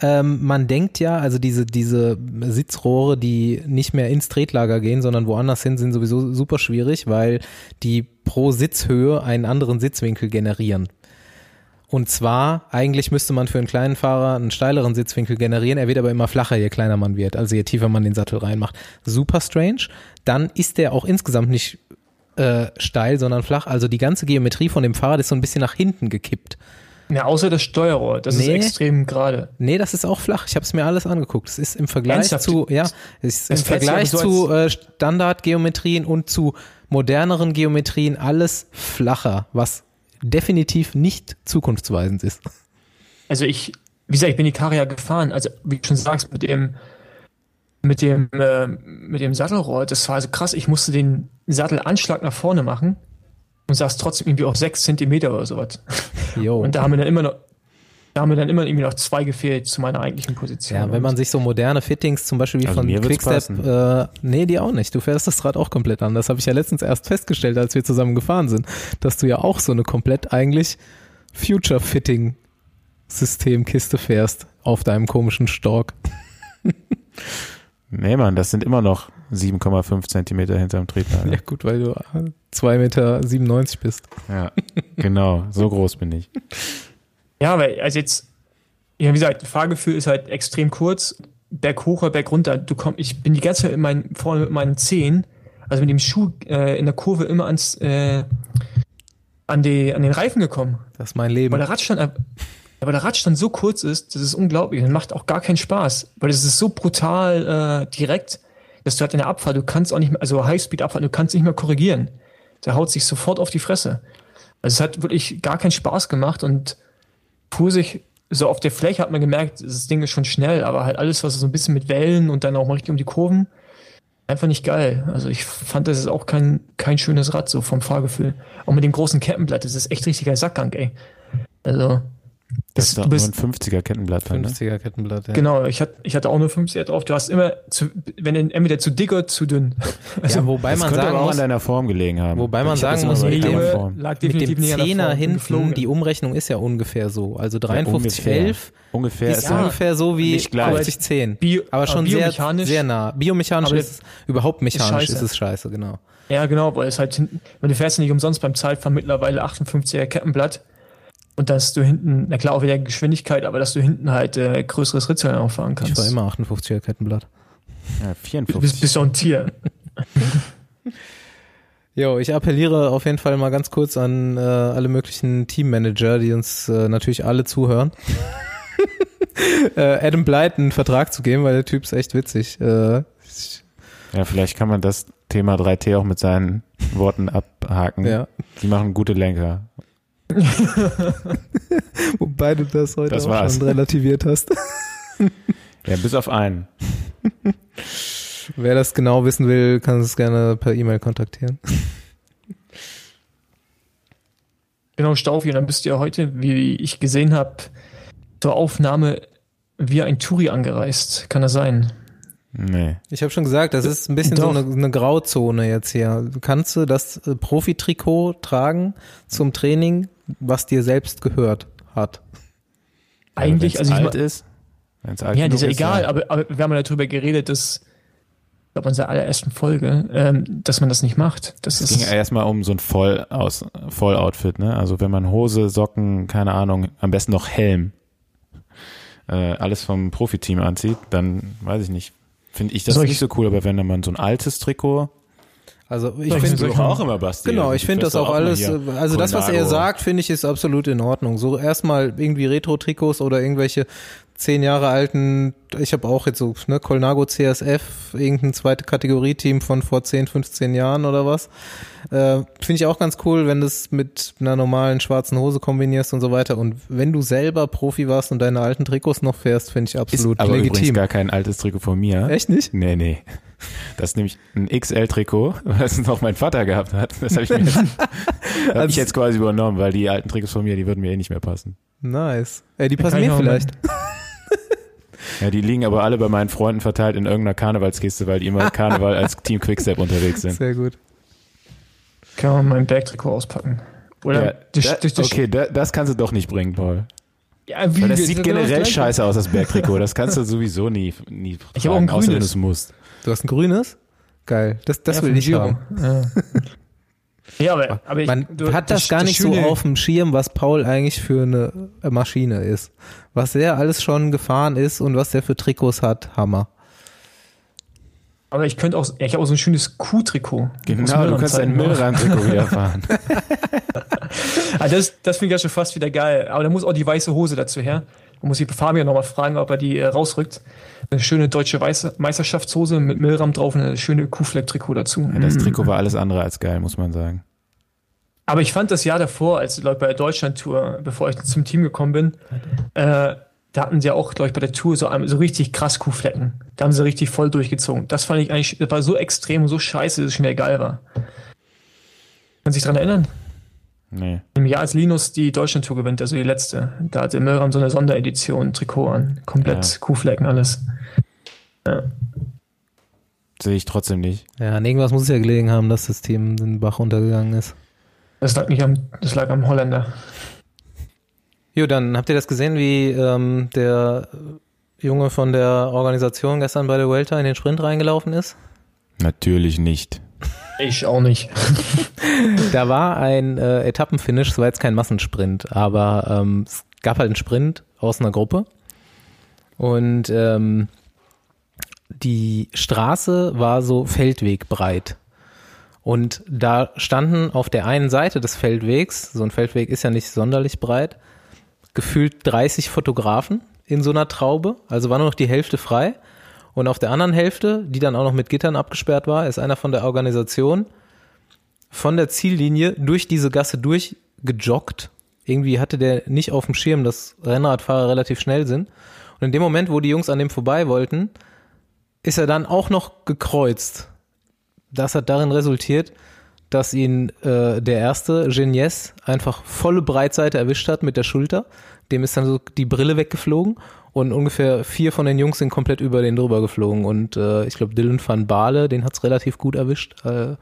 Ähm, man denkt ja, also diese, diese Sitzrohre, die nicht mehr ins Tretlager gehen, sondern woanders hin, sind sowieso super schwierig, weil die pro Sitzhöhe einen anderen Sitzwinkel generieren. Und zwar, eigentlich müsste man für einen kleinen Fahrer einen steileren Sitzwinkel generieren. Er wird aber immer flacher, je kleiner man wird, also je tiefer man den Sattel reinmacht. Super strange. Dann ist der auch insgesamt nicht äh, steil, sondern flach. Also die ganze Geometrie von dem Fahrrad ist so ein bisschen nach hinten gekippt. ja, außer das Steuerrohr, das Nee. ist extrem gerade. Nee, das ist auch flach. Ich habe es mir alles angeguckt. Es ist im Vergleich Ernsthaft? zu, ja, es ist im Vergleich so zu äh, Standardgeometrien und zu moderneren Geometrien alles flacher, was definitiv nicht zukunftsweisend ist. Also ich, wie gesagt, ich bin die Karre ja gefahren, also wie du schon sagst, mit dem, mit dem, äh, mit dem Sattelrohr, das war also krass, ich musste den Sattelanschlag nach vorne machen und saß trotzdem irgendwie auf sechs Zentimeter oder sowas. Jo. Und da haben mir dann immer noch, da haben mir dann immer irgendwie noch zwei gefehlt zu meiner eigentlichen Position. Ja, wenn man sich so moderne Fittings, zum Beispiel wie Also von Quickstep, äh, nee, die auch nicht. Du fährst das Rad auch komplett an. Das habe ich ja letztens erst festgestellt, als wir zusammen gefahren sind, dass du ja auch so eine komplett eigentlich Future-Fitting-Systemkiste fährst auf deinem komischen Stork. nee, Mann, das sind immer noch 7,5 Zentimeter hinterm Ja Tretlager. gut, weil du äh, 2,97 Meter bist. Ja, genau, so groß bin ich. Ja, weil, also jetzt, ja, wie gesagt, Fahrgefühl ist halt extrem kurz. Berg hoch oder Berg runter. Du komm, ich bin die ganze Zeit in meinen, vorne mit meinen Zehen, also mit dem Schuh äh, in der Kurve immer ans, äh, an, die, an den Reifen gekommen. Das ist mein Leben. Weil der Radstand, ab- aber der Radstand so kurz ist, das ist unglaublich. Das macht auch gar keinen Spaß, weil es ist so brutal äh, direkt, dass du halt in der Abfahrt, du kannst auch nicht mehr, also Highspeed-Abfahrt, du kannst nicht mehr korrigieren. Der haut sich sofort auf die Fresse. Also es hat wirklich gar keinen Spaß gemacht und sich so auf der Fläche hat man gemerkt, das Ding ist schon schnell, aber halt alles, was so ein bisschen mit Wellen und dann auch mal richtig um die Kurven, einfach nicht geil. Also ich fand, das ist auch kein, kein schönes Rad, so vom Fahrgefühl. Auch mit dem großen Kettenblatt, das ist echt richtiger Sackgang, ey. Also, Das ist du doch nur ein 50er Kettenblatt. Dann, ne? 50er Kettenblatt, ja. genau, ich hatte, ich hatte auch nur 50er drauf. Du hast immer, zu, wenn entweder zu dick oder zu dünn. Also, ja, wobei Das man könnte sagen aber auch muss, an deiner Form gelegen haben. Wobei man sagen muss, mit dem- Form. lag mit dem Zehner geflogen. die Umrechnung ist ja ungefähr so. Also Ja, 53, ungefähr. 11 Ungefähr ist ist ja, ungefähr so wie nicht gleich. 50, 10. Bio- aber schon sehr, biomechanisch- sehr nah. Biomechanisch aber ist es, überhaupt mechanisch scheiße. ist es scheiße, genau. Ja, genau, weil es halt hinten, weil du fährst ja nicht umsonst beim Zeitfahren mittlerweile 58er Kettenblatt. Und dass du hinten, na klar, auch wieder Geschwindigkeit, aber dass du hinten halt äh, größeres Ritzel auch fahren kannst. Ich war immer 58er Kettenblatt. ja, Du bist, 54. bist doch ein Tier. Jo, ich appelliere auf jeden Fall mal ganz kurz an äh, alle möglichen Teammanager, die uns äh, natürlich alle zuhören. äh, Adam Blight einen Vertrag zu geben, weil der Typ ist echt witzig. Äh, Ja, vielleicht kann man das Thema 3T auch mit seinen Worten abhaken. Ja. Die machen gute Lenker. Wobei du das heute Das auch war's. schon relativiert hast. Ja, bis auf einen. Wer das genau wissen will, kann es gerne per E-Mail kontaktieren. Genau, Staufi, dann bist du ja heute, wie ich gesehen habe, zur Aufnahme via ein Touri angereist. Kann das sein? Nee. Ich habe schon gesagt, das ist ein bisschen so Doch. eine, eine Grauzone jetzt hier. Kannst du das äh, Profitrikot tragen zum Training, was dir selbst gehört hat? Eigentlich, also ich alt ist. Wenn's alt Ja, das ist ja egal, ja. aber, aber wir haben ja darüber geredet, dass, ich glaube, in unserer allerersten Folge, ähm, dass man das nicht macht. Das Es ging ist, erstmal um so ein Voll aus, Volloutfit, ne? Also wenn man Hose, Socken, keine Ahnung, am besten noch Helm, äh, alles vom Profiteam anzieht, dann weiß ich nicht. Finde ich das Soll ich- nicht so cool, aber wenn man so ein altes Trikot, Also ich finde auch immer Basti. Genau, ich finde das auch alles, äh, also das, was er sagt, finde ich ist absolut in Ordnung. So erstmal irgendwie Retro-Trikots oder irgendwelche zehn Jahre alten, ich habe auch jetzt so, ne, Colnago CSF, irgendein zweite Kategorie-Team von vor 10, 15 Jahren oder was. Äh, finde ich auch ganz cool, wenn du es mit einer normalen schwarzen Hose kombinierst und so weiter. Und wenn du selber Profi warst und deine alten Trikots noch fährst, finde ich Ist absolut aber übrigens legitim. gar kein altes Trikot von mir. Echt nicht? Nee, nee. Das ist nämlich ein XL-Trikot, was noch mein Vater gehabt hat. Das habe ich mir jetzt, hab Also- ich jetzt quasi übernommen, weil die alten Trikots von mir, die würden mir eh nicht mehr passen. Nice. Äh, die passen mir vielleicht. Ja, die liegen aber alle bei meinen Freunden verteilt in irgendeiner Karnevalskiste, weil die immer Karneval als Team Quickstep unterwegs sind. Sehr gut. kann man mein Bergtrikot auspacken. Oder Ja, das, da, das, okay, da, das kannst du doch nicht bringen, Paul. ja, wie, Weil das sieht generell scheiße aus, das Bergtrikot. Das kannst du sowieso nie, nie Ich hab auch ein außer wenn du es musst. Du hast ein grünes? Geil. Das, das Ja, will ich haben. Ja. ja, aber, aber ich, Man du- hat das, gar nicht so Schöne- auf dem Schirm, was Paul eigentlich für eine Maschine ist. Was er alles schon gefahren ist und was er für Trikots hat, Hammer. Aber ich könnte auch, ich habe auch so ein schönes Kuhtrikot. Genau, du kannst ein Müllrandtrikot wieder fahren. Ah, das das finde ich ja schon fast wieder geil. Aber da muss auch die weiße Hose dazu her. Da muss ich Fabian nochmal fragen, ob er die äh, rausrückt. Eine schöne deutsche weiße Meisterschaftshose mit Millram drauf und eine schöne Kuhfleck-Trikot dazu. Ja, das Trikot war alles andere als geil, muss man sagen. Aber ich fand das Jahr davor, als Leute bei der Deutschland-Tour, bevor ich zum Team gekommen bin, äh, da hatten sie auch, glaube ich, bei der Tour so, so richtig krass Kuhflecken. Da haben sie richtig voll durchgezogen. Das fand ich eigentlich, das war so extrem und so scheiße, dass es schon wieder geil war. Kann sich dran erinnern? Nee. Im Jahr, als Linus die Deutschland-Tour gewinnt, also die letzte, da hatte Milram so eine Sonderedition, Trikot an. Komplett Ja. Kuhflecken, alles. Sehe ich trotzdem nicht. Ja, an irgendwas muss es ja gelegen haben, dass das Team den Bach runtergegangen ist. Das lag nicht am, das lag am Holländer. Jo, dann habt ihr das gesehen, wie ähm, der Junge von der Organisation gestern bei der Vuelta in den Sprint reingelaufen ist? Natürlich nicht. Ich auch nicht. Da war ein äh, Etappenfinish, es war jetzt kein Massensprint, aber ähm, es gab halt einen Sprint aus einer Gruppe und ähm, die Straße war so feldwegbreit. Und da standen auf der einen Seite des Feldwegs, so ein Feldweg ist ja nicht sonderlich breit, gefühlt 30 Fotografen in so einer Traube, also war nur noch die Hälfte frei. Und auf der anderen Hälfte, die dann auch noch mit Gittern abgesperrt war, ist einer von der Organisation von der Ziellinie durch diese Gasse durchgejoggt. Irgendwie hatte der nicht auf dem Schirm, dass Rennradfahrer relativ schnell sind. Und in dem Moment, wo die Jungs an dem vorbei wollten, ist er dann auch noch gekreuzt. Das hat darin resultiert, dass ihn äh, der erste, Genies, einfach volle Breitseite erwischt hat mit der Schulter. Dem ist dann so die Brille weggeflogen und ungefähr vier von den Jungs sind komplett über den drüber geflogen. Und äh, ich glaube, Dylan van Baale, den hat's relativ gut erwischt. Äh,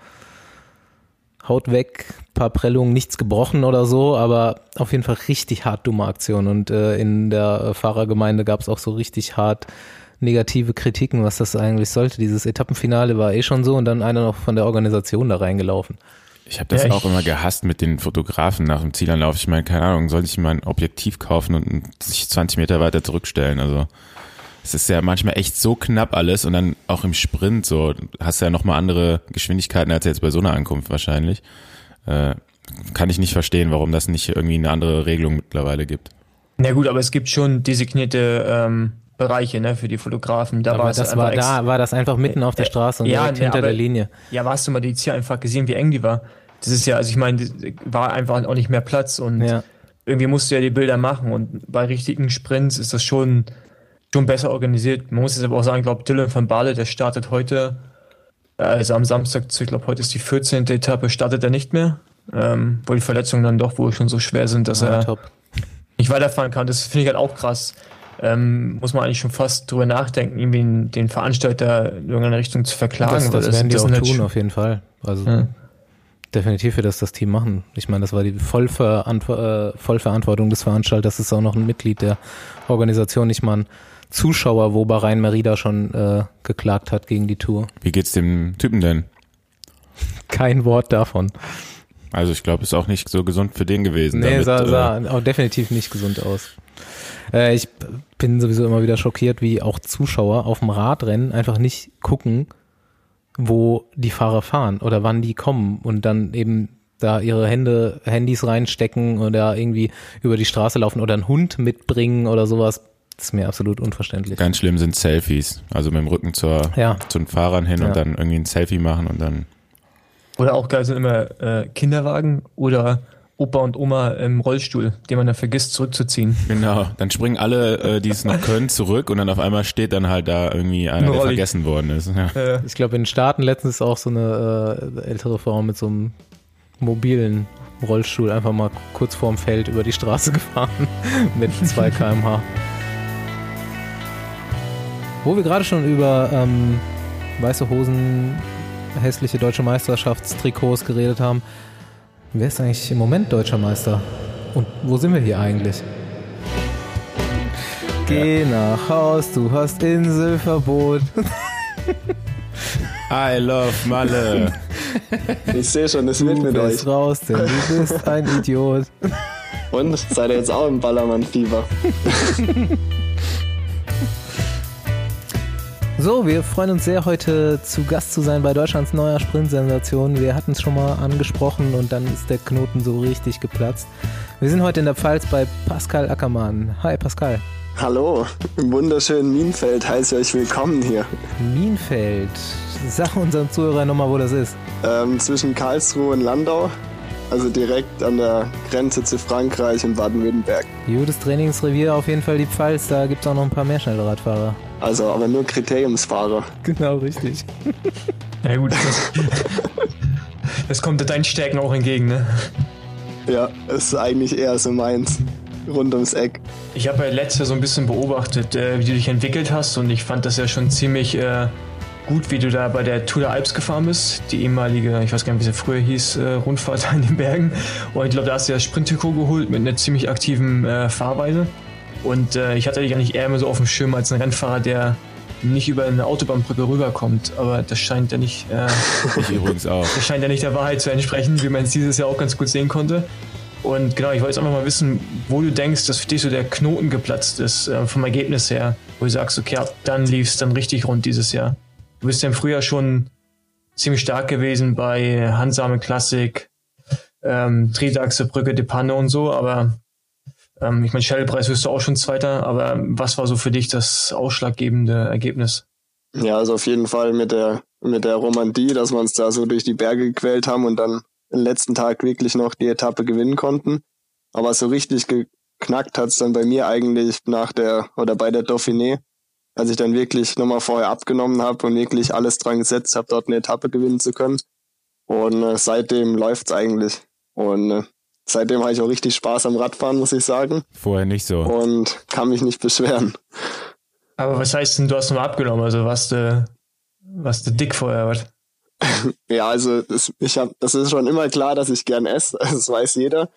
Haut weg, paar Prellungen, nichts gebrochen oder so, aber auf jeden Fall richtig hart dumme Aktion. Und äh, in der Fahrergemeinde gab es auch so richtig hart negative Kritiken, was das eigentlich sollte. Dieses Etappenfinale war eh schon so und dann einer noch von der Organisation da reingelaufen. Ich habe das Ja, auch immer gehasst mit den Fotografen nach dem Zielanlauf. Ich meine, keine Ahnung, soll ich mal ein Objektiv kaufen und sich 20 Meter weiter zurückstellen? Also es ist ja manchmal echt so knapp alles und dann auch im Sprint so hast du ja nochmal andere Geschwindigkeiten als jetzt bei so einer Ankunft wahrscheinlich. Äh, kann ich nicht verstehen, warum das nicht irgendwie eine andere Regelung mittlerweile gibt. Na gut, aber es gibt schon designierte ähm, Bereiche, ne, für die Fotografen. Da aber war das einfach war da, war das einfach mitten auf der Äh, Straße und ja, direkt ne, hinter aber- der Linie. Ja, hast du mal die Ziel einfach gesehen, wie eng die war? Das ist ja, also ich meine, war einfach auch nicht mehr Platz und Ja. irgendwie musst du ja die Bilder machen und bei richtigen Sprints ist das schon, schon besser organisiert. Man muss jetzt aber auch sagen, ich glaube, Dylan van Baarle, der startet heute, äh, also am Samstag, ich glaube, heute ist die 14. Etappe, startet er nicht mehr, ähm, weil die Verletzungen dann doch wohl schon so schwer sind, dass Ja, er top. nicht weiterfahren kann. Das finde ich halt auch krass. Ähm, muss man eigentlich schon fast drüber nachdenken, irgendwie den- Veranstalter in irgendeine Richtung zu verklagen. Das, weil das werden die auch sind halt tun, auf jeden Fall. Also Ja. definitiv wird das das Team machen. Ich meine, das war die Vollverantw äh, Vollverantwortung des Veranstalters. Das ist auch noch ein Mitglied der Organisation, nicht mal ein Zuschauer, wo Bahrain Merida schon äh, geklagt hat gegen die Tour. Wie geht's dem Typen denn? Kein Wort davon. Also ich glaube, ist auch nicht so gesund für den gewesen. Nee, damit, sah, äh, sah auch definitiv nicht gesund aus. Äh, ich bin sowieso immer wieder schockiert, wie auch Zuschauer auf dem Radrennen einfach nicht gucken, wo die Fahrer fahren oder wann die kommen und dann eben da ihre Hände, Handys reinstecken oder irgendwie über die Straße laufen oder einen Hund mitbringen oder sowas. Das ist mir absolut unverständlich. Ganz schlimm sind Selfies. Also mit dem Rücken zur, Ja. zu den Fahrern hin Ja. und dann irgendwie ein Selfie machen und dann. Oder auch geil sind immer äh, Kinderwagen oder Opa und Oma im Rollstuhl, den man dann vergisst zurückzuziehen. Genau. Dann springen alle, äh, die es noch können, zurück und dann auf einmal steht dann halt da irgendwie einer, der vergessen worden ist. Ja. Äh, Ich glaube, in den Staaten letztens ist auch so eine äh, ältere Frau mit so einem mobilen Rollstuhl einfach mal kurz vorm Feld über die Straße gefahren mit 2 km/h. Wo wir gerade schon über ähm, weiße Hosen, hässliche deutsche Meisterschaftstrikots geredet haben, wer ist eigentlich im Moment deutscher Meister? Und wo sind wir hier eigentlich? Geh nach Haus, du hast Inselverbot. I love Malle. Ich sehe schon, es wird Du mit bist euch. raus, denn du bist ein Idiot. Und seid ihr jetzt auch im Ballermann-Fieber? So, wir freuen uns sehr, heute zu Gast zu sein bei Deutschlands neuer Sprintsensation. Wir hatten es schon mal angesprochen und dann ist der Knoten so richtig geplatzt. Wir sind heute in der Pfalz bei Pascal Ackermann. Hi Pascal. Hallo, im wunderschönen Mienfeld heiße ich euch willkommen hier. Mienfeld. Sag unseren Zuhörern nochmal, wo das ist. Ähm, zwischen Karlsruhe und Landau, also direkt an der Grenze zu Frankreich und Baden-Württemberg. Gutes Trainingsrevier, auf jeden Fall die Pfalz. Da gibt es auch noch ein paar mehr Schnellradfahrer. Also aber nur Kriteriumsfahrer. Genau, richtig. ja gut, das, das kommt deinen Stärken auch entgegen, ne? Ja, ist eigentlich eher so meins. Rund ums Eck. Ich habe ja letztes Jahr so ein bisschen beobachtet, äh, wie du dich entwickelt hast und ich fand das ja schon ziemlich äh, gut, wie du da bei der Tour der Alps gefahren bist, die ehemalige, ich weiß gar nicht, wie sie früher hieß, äh, Rundfahrt in den Bergen. Und ich glaube, da hast du ja das Sprinttrikot geholt mit einer ziemlich aktiven äh, Fahrweise. Und äh, ich hatte dich eigentlich eher immer so auf dem Schirm als ein Rennfahrer, der nicht über eine Autobahnbrücke rüberkommt. Aber das scheint ja nicht, äh, Ich übrigens auch. das scheint ja nicht der Wahrheit zu entsprechen, wie man es dieses Jahr auch ganz gut sehen konnte. Und genau, ich wollte jetzt einfach mal wissen, wo du denkst, dass für dich so der Knoten geplatzt ist, äh, vom Ergebnis her, wo du sagst, okay, ab dann lief es dann richtig rund dieses Jahr. Du bist ja im Frühjahr schon ziemlich stark gewesen bei Hansame Klassik, ähm, Triebachse, Brücke, De Panne und so, aber ähm, ich meine, Shell-Preis wirst du auch schon Zweiter, aber was war so für dich das ausschlaggebende Ergebnis? Ja, also auf jeden Fall mit der, mit der Romandie, dass wir uns da so durch die Berge gequält haben und dann den letzten Tag wirklich noch die Etappe gewinnen konnten. Aber so richtig geknackt hat's dann bei mir eigentlich nach der oder bei der Dauphiné, als ich dann wirklich nochmal vorher abgenommen habe und wirklich alles dran gesetzt habe, dort eine Etappe gewinnen zu können. Und äh, seitdem läuft's eigentlich. Und äh, seitdem habe ich auch richtig Spaß am Radfahren, muss ich sagen. Vorher nicht so. Und kann mich nicht beschweren. Aber was heißt denn, du hast nochmal abgenommen? Also warst du, warst du dick vorher, was? Ja, also das, ich hab, das ist schon immer klar, dass ich gern esse, das weiß jeder.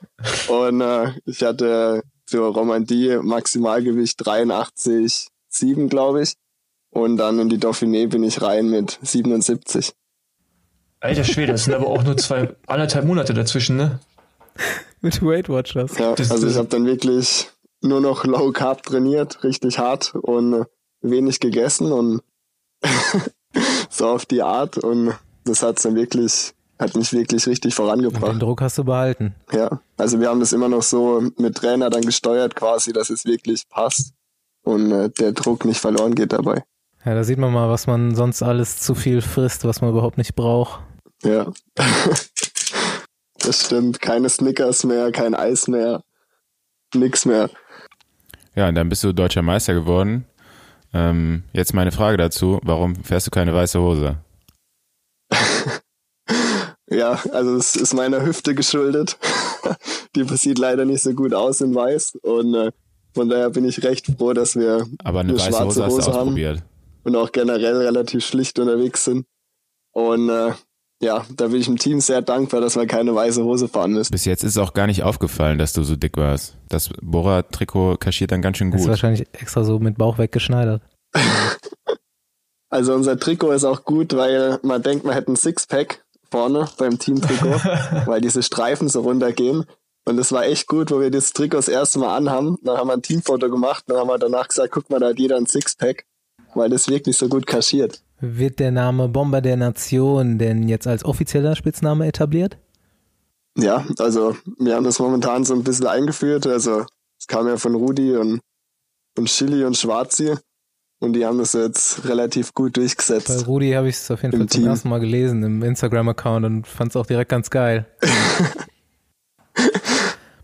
Und äh, ich hatte für Romandie Maximalgewicht 83,7, glaube ich. Und dann in die Dauphiné bin ich rein mit 77. Alter Schwede, das sind aber auch nur zwei, anderthalb Monate dazwischen, ne? Mit Weight Watchers. Ja, Das- also ich habe dann wirklich nur noch Low Carb trainiert, richtig hart und wenig gegessen und so auf die Art. Und das hat's dann wirklich, hat mich wirklich richtig vorangebracht. Den Druck hast du behalten. Ja, also wir haben das immer noch so mit Trainer dann gesteuert quasi, dass es wirklich passt. Und äh, der Druck nicht verloren geht dabei. Ja, da sieht man mal, was man sonst alles zu viel frisst, was man überhaupt nicht braucht. Ja. das stimmt. Keine Snickers mehr, kein Eis mehr, nix mehr. Ja, und dann bist du deutscher Meister geworden. Ähm, jetzt meine Frage dazu, warum fährst du keine weiße Hose? ja, also es ist meiner Hüfte geschuldet. Die sieht leider nicht so gut aus in weiß und äh, von daher bin ich recht froh, dass wir Aber eine, eine weiße schwarze Hose, Hose haben und auch generell relativ schlicht unterwegs sind. Und äh, ja, da bin ich dem Team sehr dankbar, dass wir keine weiße Hose fahren müssen. Bis jetzt ist es auch gar nicht aufgefallen, dass du so dick warst. Das Bora-Trikot kaschiert dann ganz schön gut. Das ist wahrscheinlich extra so mit Bauch weggeschneidert. also unser Trikot ist auch gut, weil man denkt, man hätte ein Sixpack vorne beim Team-Trikot, weil diese Streifen so runtergehen. Und es war echt gut, wo wir das Trikot das erste Mal anhaben. Dann haben wir ein Teamfoto gemacht, dann haben wir danach gesagt, guck mal, da hat jeder ein Sixpack, weil das wirklich so gut kaschiert. Wird der Name Bomber der Nation denn jetzt als offizieller Spitzname etabliert? Ja, also wir haben das momentan so ein bisschen eingeführt. Also es kam ja von Rudi und, und Chili und Schwarzi. Und die haben das jetzt relativ gut durchgesetzt. Bei Rudi habe ich es auf jeden Fall zum Team. ersten Mal gelesen im Instagram-Account und fand es auch direkt ganz geil.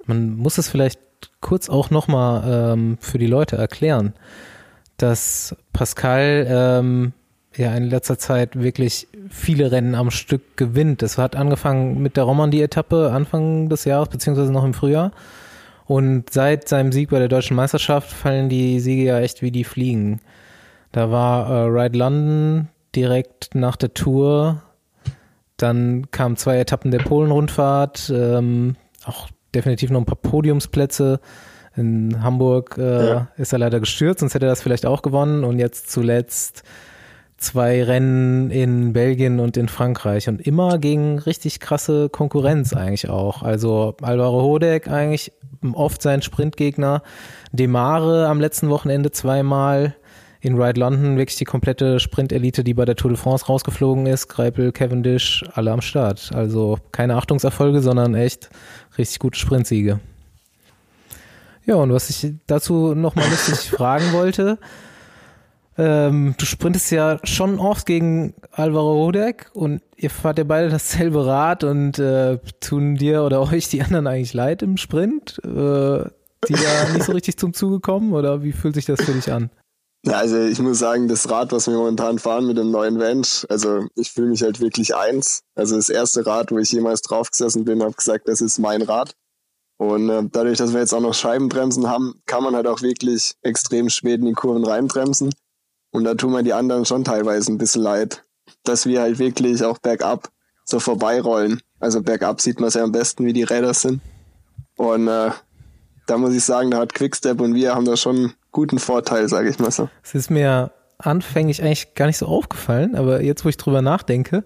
Man muss es vielleicht kurz auch nochmal ähm, für die Leute erklären, dass Pascal ähm, ja in letzter Zeit wirklich viele Rennen am Stück gewinnt. Es hat angefangen mit der Romandie-Etappe Anfang des Jahres, beziehungsweise noch im Frühjahr. Und seit seinem Sieg bei der deutschen Meisterschaft fallen die Siege ja echt wie die Fliegen. Da war äh, Ride London direkt nach der Tour. Dann kamen zwei Etappen der Polen-Rundfahrt, ähm, auch definitiv noch ein paar Podiumsplätze. In Hamburg äh, ja. ist er leider gestürzt, sonst hätte er das vielleicht auch gewonnen. Und jetzt zuletzt zwei Rennen in Belgien und in Frankreich und immer gegen richtig krasse Konkurrenz eigentlich auch. Also Alvaro Hodek eigentlich oft sein Sprintgegner, Demare am letzten Wochenende zweimal, in Ride London wirklich die komplette Sprint-Elite, die bei der Tour de France rausgeflogen ist, Greipel, Cavendish, alle am Start. Also keine Achtungserfolge, sondern echt richtig gute Sprintsiege. Ja, und was ich dazu nochmal lustig fragen wollte, ähm, du sprintest ja schon oft gegen Alvaro Rodek und ihr fahrt ja beide dasselbe Rad und äh, tun dir oder euch die anderen eigentlich leid im Sprint, äh, die da nicht so richtig zum Zuge kommen oder wie fühlt sich das für dich an? Ja, also ich muss sagen, das Rad, was wir momentan fahren mit dem neuen Vent, also ich fühle mich halt wirklich eins. Also das erste Rad, wo ich jemals draufgesessen bin, habe gesagt, das ist mein Rad. Und äh, dadurch, dass wir jetzt auch noch Scheibenbremsen haben, kann man halt auch wirklich extrem spät in die Kurven reinbremsen. Und da tun mir die anderen schon teilweise ein bisschen leid, dass wir halt wirklich auch bergab so vorbeirollen. Also bergab sieht man es ja am besten, wie die Räder sind. Und äh, da muss ich sagen, da hat Quickstep und wir haben da schon guten Vorteil, sage ich mal so. Es ist mir anfänglich eigentlich gar nicht so aufgefallen, aber jetzt, wo ich drüber nachdenke,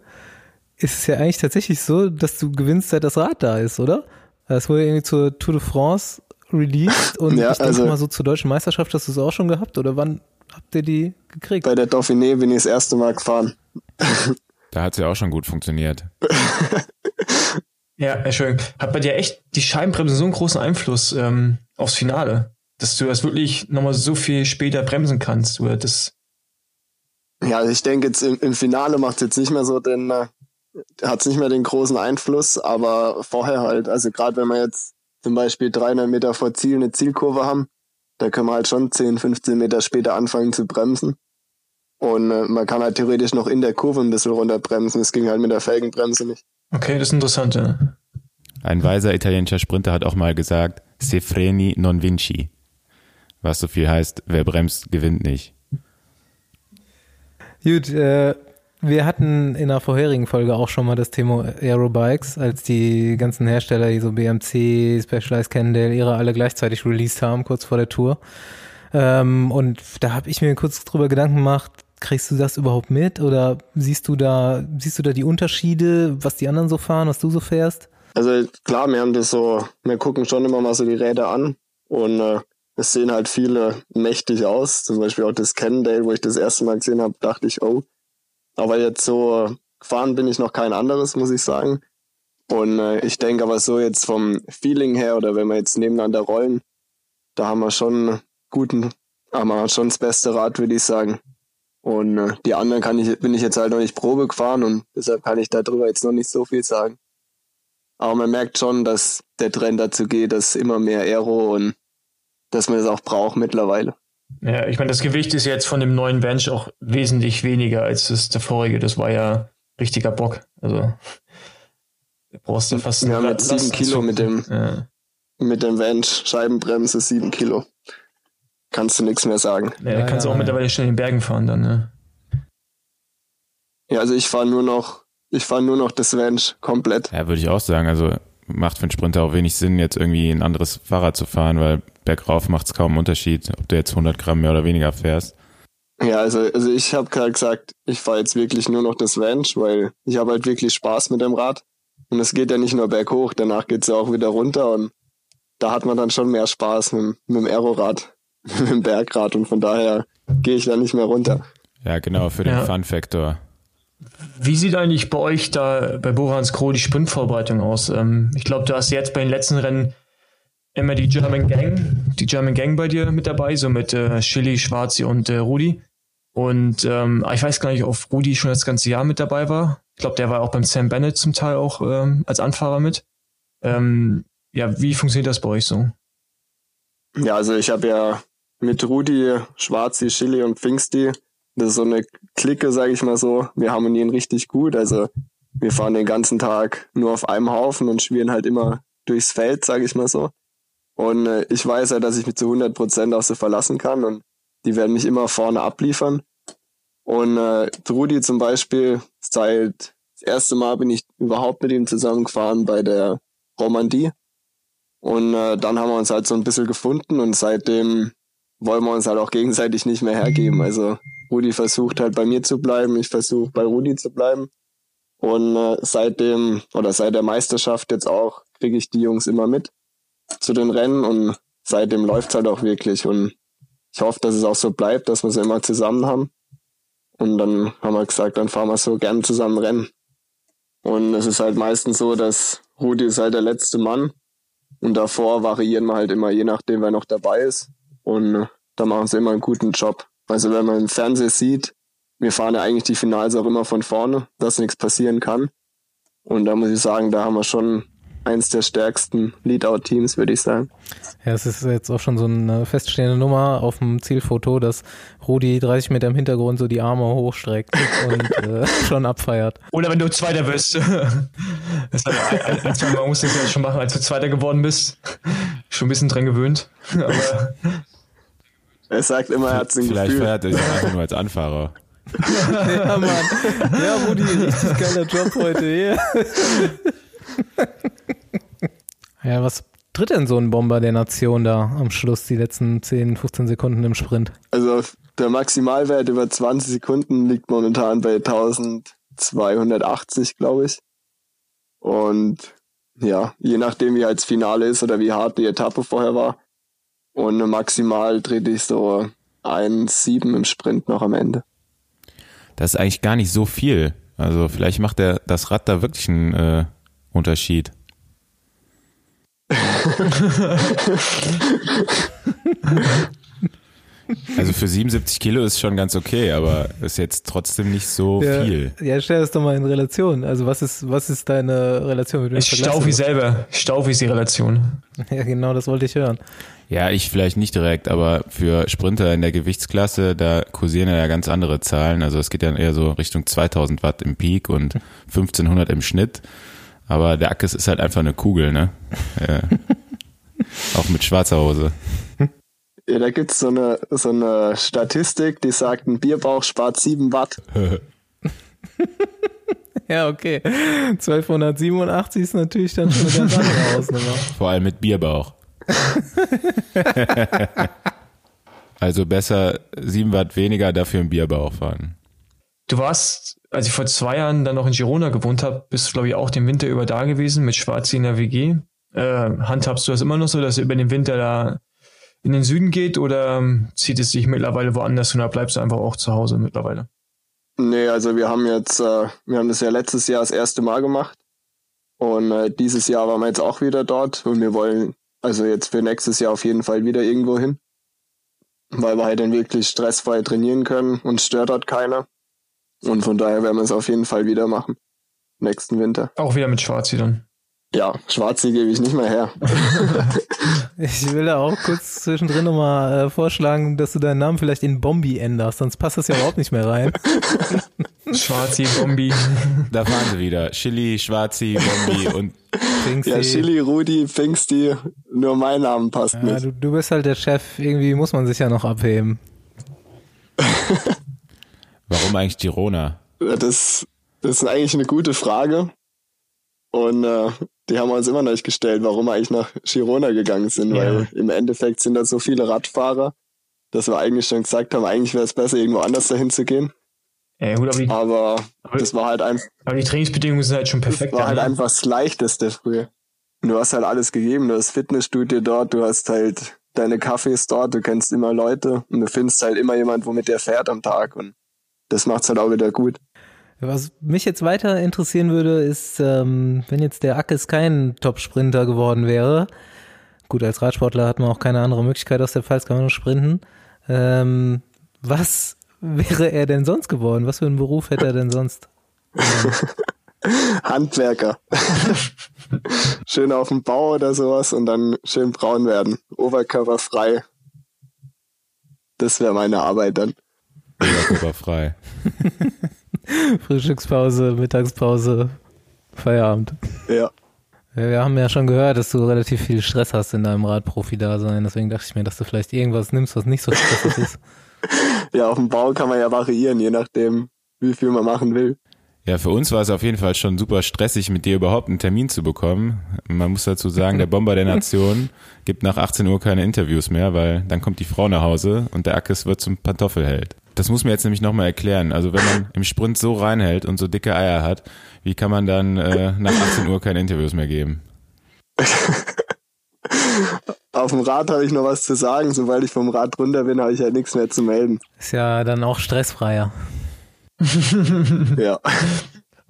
ist es ja eigentlich tatsächlich so, dass du gewinnst, seit das Rad da ist, oder? Es wurde irgendwie zur Tour de France released und ja, ich denke also, mal so zur deutschen Meisterschaft hast du es auch schon gehabt oder wann habt ihr die gekriegt? Bei der Dauphiné bin ich das erste Mal gefahren. Da hat es ja auch schon gut funktioniert. ja, Entschuldigung. Hat bei dir echt die Scheibenbremse so einen großen Einfluss ähm, aufs Finale, dass du das wirklich nochmal so viel später bremsen kannst? Oder das ja, also ich denke jetzt im, im Finale macht es jetzt nicht mehr so den, äh, hat es nicht mehr den großen Einfluss, aber vorher halt, also gerade wenn wir jetzt zum Beispiel 300 Meter vor Ziel eine Zielkurve haben, da können wir halt schon 10, 15 Meter später anfangen zu bremsen. Und äh, man kann halt theoretisch noch in der Kurve ein bisschen runterbremsen. Das ging halt mit der Felgenbremse nicht. Okay, das ist interessant, ja. Ein weiser italienischer Sprinter hat auch mal gesagt, se freni non vinci. Was so viel heißt, wer bremst, gewinnt nicht. Gut, äh, wir hatten in der vorherigen Folge auch schon mal das Thema Aerobikes, als die ganzen Hersteller, die so BMC, Specialized Cannondale, ihre alle gleichzeitig released haben, kurz vor der Tour. Ähm, und da habe ich mir kurz drüber Gedanken gemacht, kriegst du das überhaupt mit oder siehst du da, siehst du da die Unterschiede, was die anderen so fahren, was du so fährst? Also klar, wir haben das so, wir gucken schon immer mal so die Räder an und äh, es sehen halt viele mächtig aus. Zum Beispiel auch das Cannondale, wo ich das erste Mal gesehen habe, dachte ich, oh, aber jetzt so gefahren bin ich noch kein anderes, muss ich sagen. Und äh, ich denke aber so jetzt vom Feeling her oder wenn wir jetzt nebeneinander rollen, da haben wir schon guten, man hat schon das beste Rad, würde ich sagen. Und äh, die anderen kann ich, bin ich jetzt halt noch nicht Probe gefahren und deshalb kann ich darüber jetzt noch nicht so viel sagen. Aber man merkt schon, dass der Trend dazu geht, dass immer mehr Aero und dass man es auch braucht mittlerweile. Ja, ich meine, das Gewicht ist jetzt von dem neuen Bench auch wesentlich weniger als das der vorige. Das war ja richtiger Bock. Also brauchst du fast. Wir haben jetzt sieben Kilo mit dem ja. mit dem Bench Scheibenbremse sieben Kilo. Kannst du nichts mehr sagen. Ja, ja kannst du auch mittlerweile schnell in den Bergen fahren dann. Ne? Ja, also ich fahre nur noch ich fahre nur noch das Bench komplett. Ja, würde ich auch sagen. Also macht für einen Sprinter auch wenig Sinn, jetzt irgendwie ein anderes Fahrrad zu fahren, weil bergauf macht es kaum einen Unterschied, ob du jetzt 100 Gramm mehr oder weniger fährst. Ja, also, also ich habe gerade gesagt, ich fahre jetzt wirklich nur noch das Ranch, weil ich habe halt wirklich Spaß mit dem Rad. Und es geht ja nicht nur berghoch, danach geht's ja auch wieder runter und da hat man dann schon mehr Spaß mit, mit dem Aerorad, mit dem Bergrad und von daher gehe ich da nicht mehr runter. Ja, genau, für den ja. Fun-Faktor. Wie sieht eigentlich bei euch da bei Borans Kroh die Sprintvorbereitung aus? Ähm, ich glaube, du hast jetzt bei den letzten Rennen immer die German Gang, die German Gang bei dir mit dabei, so mit äh, Chili, Schwarzi und äh, Rudi. Und ähm, ich weiß gar nicht, ob Rudi schon das ganze Jahr mit dabei war. Ich glaube, der war auch beim Sam Bennett zum Teil auch ähm, als Anfahrer mit. Ähm, ja, wie funktioniert das bei euch so? Ja, also ich habe ja mit Rudi, Schwarzi, Chili und Pfingsti, das ist so eine Clique, sage ich mal so. Wir harmonieren richtig gut. Also wir fahren den ganzen Tag nur auf einem Haufen und schwirren halt immer durchs Feld, sage ich mal so. Und äh, ich weiß ja, dass ich mich zu 100 Prozent auch so verlassen kann und die werden mich immer vorne abliefern. Und äh, Rudi zum Beispiel, seit das erste Mal bin ich überhaupt mit ihm zusammengefahren bei der Romandie. Und äh, dann haben wir uns halt so ein bisschen gefunden und seitdem wollen wir uns halt auch gegenseitig nicht mehr hergeben. Also Rudi versucht halt bei mir zu bleiben, ich versuche bei Rudi zu bleiben. Und äh, seitdem oder seit der Meisterschaft jetzt auch kriege ich die Jungs immer mit zu den Rennen und seitdem läuft's halt auch wirklich und ich hoffe, dass es auch so bleibt, dass wir sie immer zusammen haben. Und dann haben wir gesagt, dann fahren wir so gern zusammen Rennen. Und es ist halt meistens so, dass Rudi ist halt der letzte Mann und davor variieren wir halt immer, je nachdem, wer noch dabei ist. Und da machen sie immer einen guten Job. Also wenn man im Fernsehen sieht, wir fahren ja eigentlich die Finals auch immer von vorne, dass nichts passieren kann. Und da muss ich sagen, da haben wir schon eins der stärksten Leadout-Teams, würde ich sagen. Ja, es ist jetzt auch schon so eine feststehende Nummer auf dem Zielfoto, dass Rudi 30 Meter im Hintergrund so die Arme hochstreckt und äh, schon abfeiert. Oder wenn du Zweiter Mal musst du das ja schon machen, als du Zweiter geworden bist. Schon ein bisschen dran gewöhnt. Aber er sagt immer, er hat es Vielleicht Gefühl. feiert er sich einfach nur als Anfahrer. ja, Mann. Ja, Rudi, richtig geiler Job heute. Yeah. ja, was tritt denn so ein Bomber der Nation da am Schluss, die letzten 10, 15 Sekunden im Sprint? Also der Maximalwert über 20 Sekunden liegt momentan bei 1280, glaube ich. Und ja, je nachdem wie als Finale ist oder wie hart die Etappe vorher war. Und maximal trete ich so 1,7 im Sprint noch am Ende. Das ist eigentlich gar nicht so viel. Also vielleicht macht der das Rad da wirklich einen äh, Unterschied. Also für 77 Kilo ist schon ganz okay, aber ist jetzt trotzdem nicht so ja, viel. Ja, stell das doch mal in Relation. Also was ist, was ist deine Relation mit dem Staufi selber. Staufi ist die Relation. Ja, genau, das wollte ich hören. Ja, ich vielleicht nicht direkt, aber für Sprinter in der Gewichtsklasse, da kursieren ja ganz andere Zahlen. Also es geht ja eher so Richtung 2000 Watt im Peak und 1500 im Schnitt. Aber der Ackes ist halt einfach eine Kugel, ne? Ja. Auch mit schwarzer Hose. Ja, da gibt's so eine, so eine Statistik, die sagt, ein Bierbauch spart 7 Watt. ja, okay. 1287 ist natürlich dann schon eine ganz andere Hausnummer. Vor allem mit Bierbauch. also besser 7 Watt weniger, dafür im Bierbauch fahren. Du warst, als ich vor zwei Jahren dann noch in Girona gewohnt habe, bist du, glaube ich, auch den Winter über da gewesen mit Schwarzi in der WG. Äh, handhabst du das immer noch so, dass du über den Winter da in den Süden geht oder ähm, zieht es dich mittlerweile woanders und da bleibst du einfach auch zu Hause mittlerweile? Nee, also wir haben jetzt, äh, wir haben das ja letztes Jahr das erste Mal gemacht und äh, dieses Jahr waren wir jetzt auch wieder dort und wir wollen also jetzt für nächstes Jahr auf jeden Fall wieder irgendwo hin. weil wir halt dann wirklich stressfrei trainieren können und stört dort keiner. Und von daher werden wir es auf jeden Fall wieder machen. Nächsten Winter. Auch wieder mit Schwarzi dann. Ja, Schwarzi gebe ich nicht mehr her. Ich will da auch kurz zwischendrin nochmal äh, vorschlagen, dass du deinen Namen vielleicht in Bombi änderst, sonst passt das ja überhaupt nicht mehr rein. Schwarzi, Bombi. Da fahren sie wieder. Chili, Schwarzi, Bombi und Pfingsti. Ja, Chili, Rudi, Pfingsti, nur mein Name passt Ja, nicht. du, du bist halt der Chef, irgendwie muss man sich ja noch abheben. warum eigentlich Girona? Das, das ist eigentlich eine gute Frage. Und äh, die haben wir uns immer noch nicht gestellt, warum wir eigentlich nach Girona gegangen sind, Ja. weil im Endeffekt sind da so viele Radfahrer, dass wir eigentlich schon gesagt haben, eigentlich wäre es besser, irgendwo anders dahin zu gehen. Ja, gut, aber die, Aber aber, das war halt einfach, aber die Trainingsbedingungen sind halt schon das perfekt. war da, halt ne? einfach das Leichteste früher. Du hast halt alles gegeben, du hast Fitnessstudio dort, du hast halt deine Cafés dort, du kennst immer Leute und du findest halt immer jemand, womit der fährt am Tag und das macht's halt auch wieder gut. Was mich jetzt weiter interessieren würde, ist, ähm, wenn jetzt der Ackes kein Top-Sprinter geworden wäre, gut, als Radsportler hat man auch keine andere Möglichkeit aus der Pfalz, kann man nur sprinten. Ähm, was wäre er denn sonst geworden? Was für einen Beruf hätte er denn sonst? Handwerker. schön auf dem Bau oder sowas und dann schön braun werden. Oberkörperfrei. Das wäre meine Arbeit dann. Oberkörperfrei. Frühstückspause, Mittagspause, Feierabend. Ja. Ja, wir haben ja schon gehört, dass du relativ viel Stress hast in deinem Radprofi-Dasein. Deswegen dachte ich mir, dass du vielleicht irgendwas nimmst, was nicht so stressig ist. Ja, auf dem Bau kann man ja variieren, je nachdem, wie viel man machen will. Ja, für uns war es auf jeden Fall schon super stressig, mit dir überhaupt einen Termin zu bekommen. Man muss dazu sagen, der Bomber der Nation gibt nach 18 Uhr keine Interviews mehr, weil dann kommt die Frau nach Hause und der Ackes wird zum Pantoffelheld. Das muss mir jetzt nämlich nochmal erklären. Also wenn man im Sprint so reinhält und so dicke Eier hat, wie kann man dann äh, nach 18 Uhr keine Interviews mehr geben? Auf dem Rad habe ich noch was zu sagen. Sobald ich vom Rad runter bin, habe ich halt nichts mehr zu melden. Ist ja dann auch stressfreier. Ja.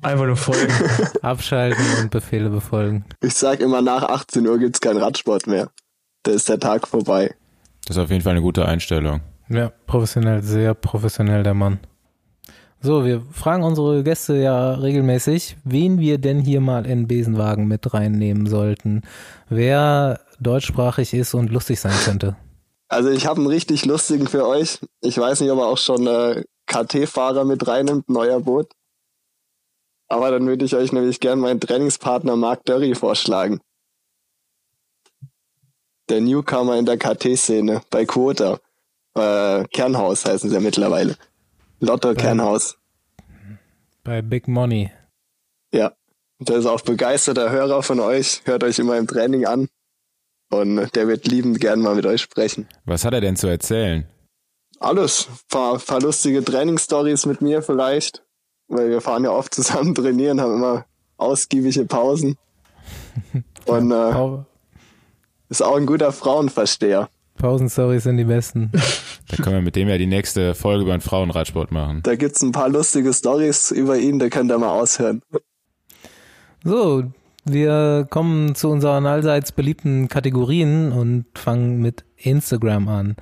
Einfach nur folgen. Abschalten und Befehle befolgen. Ich sag immer, nach 18 Uhr gibt's keinen Radsport mehr. Da ist der Tag vorbei. Das ist auf jeden Fall eine gute Einstellung. Ja, professionell, sehr professionell der Mann. So, wir fragen unsere Gäste ja regelmäßig, wen wir denn hier mal in Besenwagen mit reinnehmen sollten. Wer deutschsprachig ist und lustig sein könnte. Also ich habe einen richtig lustigen für euch. Ich weiß nicht, ob er auch schon äh, KT-Fahrer mit reinnimmt, neuer Boot. Aber dann würde ich euch nämlich gern meinen Trainingspartner Mark Dörry vorschlagen. Der Newcomer in der KT-Szene bei Quota. Äh, Kernhaus heißen sie ja mittlerweile. Lotto Kernhaus. Bei Big Money. Ja. Der ist auch begeisterter Hörer von euch. Hört euch immer im Training an. Und der wird liebend gern mal mit euch sprechen. Was hat er denn zu erzählen? Alles. Paar, paar lustige Trainingsstories mit mir vielleicht. Weil wir fahren ja oft zusammen trainieren, haben immer ausgiebige Pausen. Und äh, ist auch ein guter Frauenversteher. Pausenstories sind die besten. Da können wir mit dem ja die nächste Folge über den Frauenradsport machen. Da gibt's ein paar lustige Stories über ihn, da könnt ihr mal aushören. So, wir kommen zu unseren allseits beliebten Kategorien und fangen mit Instagram an.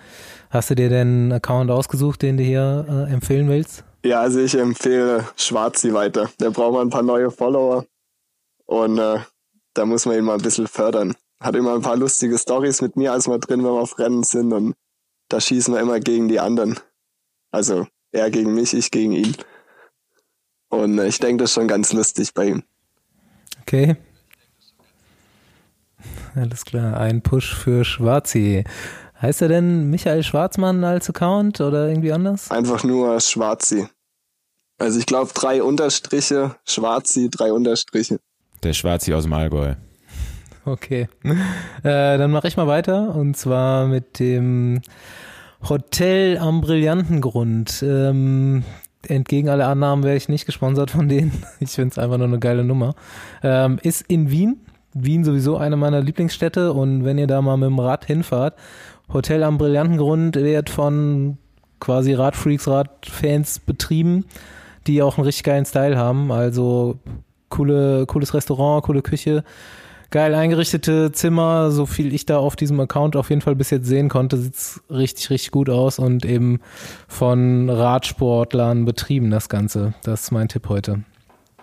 Hast du dir denn einen Account ausgesucht, den du hier äh, empfehlen willst? Ja, also ich empfehle Schwarzi weiter. Der braucht mal ein paar neue Follower. Und äh, da muss man ihn mal ein bisschen fördern. Hat immer ein paar lustige Stories mit mir, als wir drin, wenn wir auf Rennen sind. Und da schießen wir immer gegen die anderen. Also er gegen mich, ich gegen ihn. Und äh, ich denke, das ist schon ganz lustig bei ihm. Okay. Alles klar, ein Push für Schwarzi. Heißt er denn Michael Schwarzmann als Account oder irgendwie anders? Einfach nur Schwarzi. Also ich glaube drei Unterstriche, Schwarzi, drei Unterstriche. Der Schwarzi aus dem Allgäu. Okay. Äh, dann mache ich mal weiter und zwar mit dem Hotel am Brillantengrund. Ähm, entgegen aller Annahmen wäre ich nicht gesponsert von denen. Ich finde es einfach nur eine geile Nummer. Ähm, ist in Wien. Wien sowieso eine meiner Lieblingsstädte und wenn ihr da mal mit dem Rad hinfahrt, Hotel am Brillantengrund wird von quasi Radfreaks, Radfans betrieben, die auch einen richtig geilen Style haben. Also coole, cooles Restaurant, coole Küche, Geil eingerichtete Zimmer, so viel ich da auf diesem Account auf jeden Fall bis jetzt sehen konnte, sieht's richtig, richtig gut aus und eben von Radsportlern betrieben das Ganze. Das ist mein Tipp heute.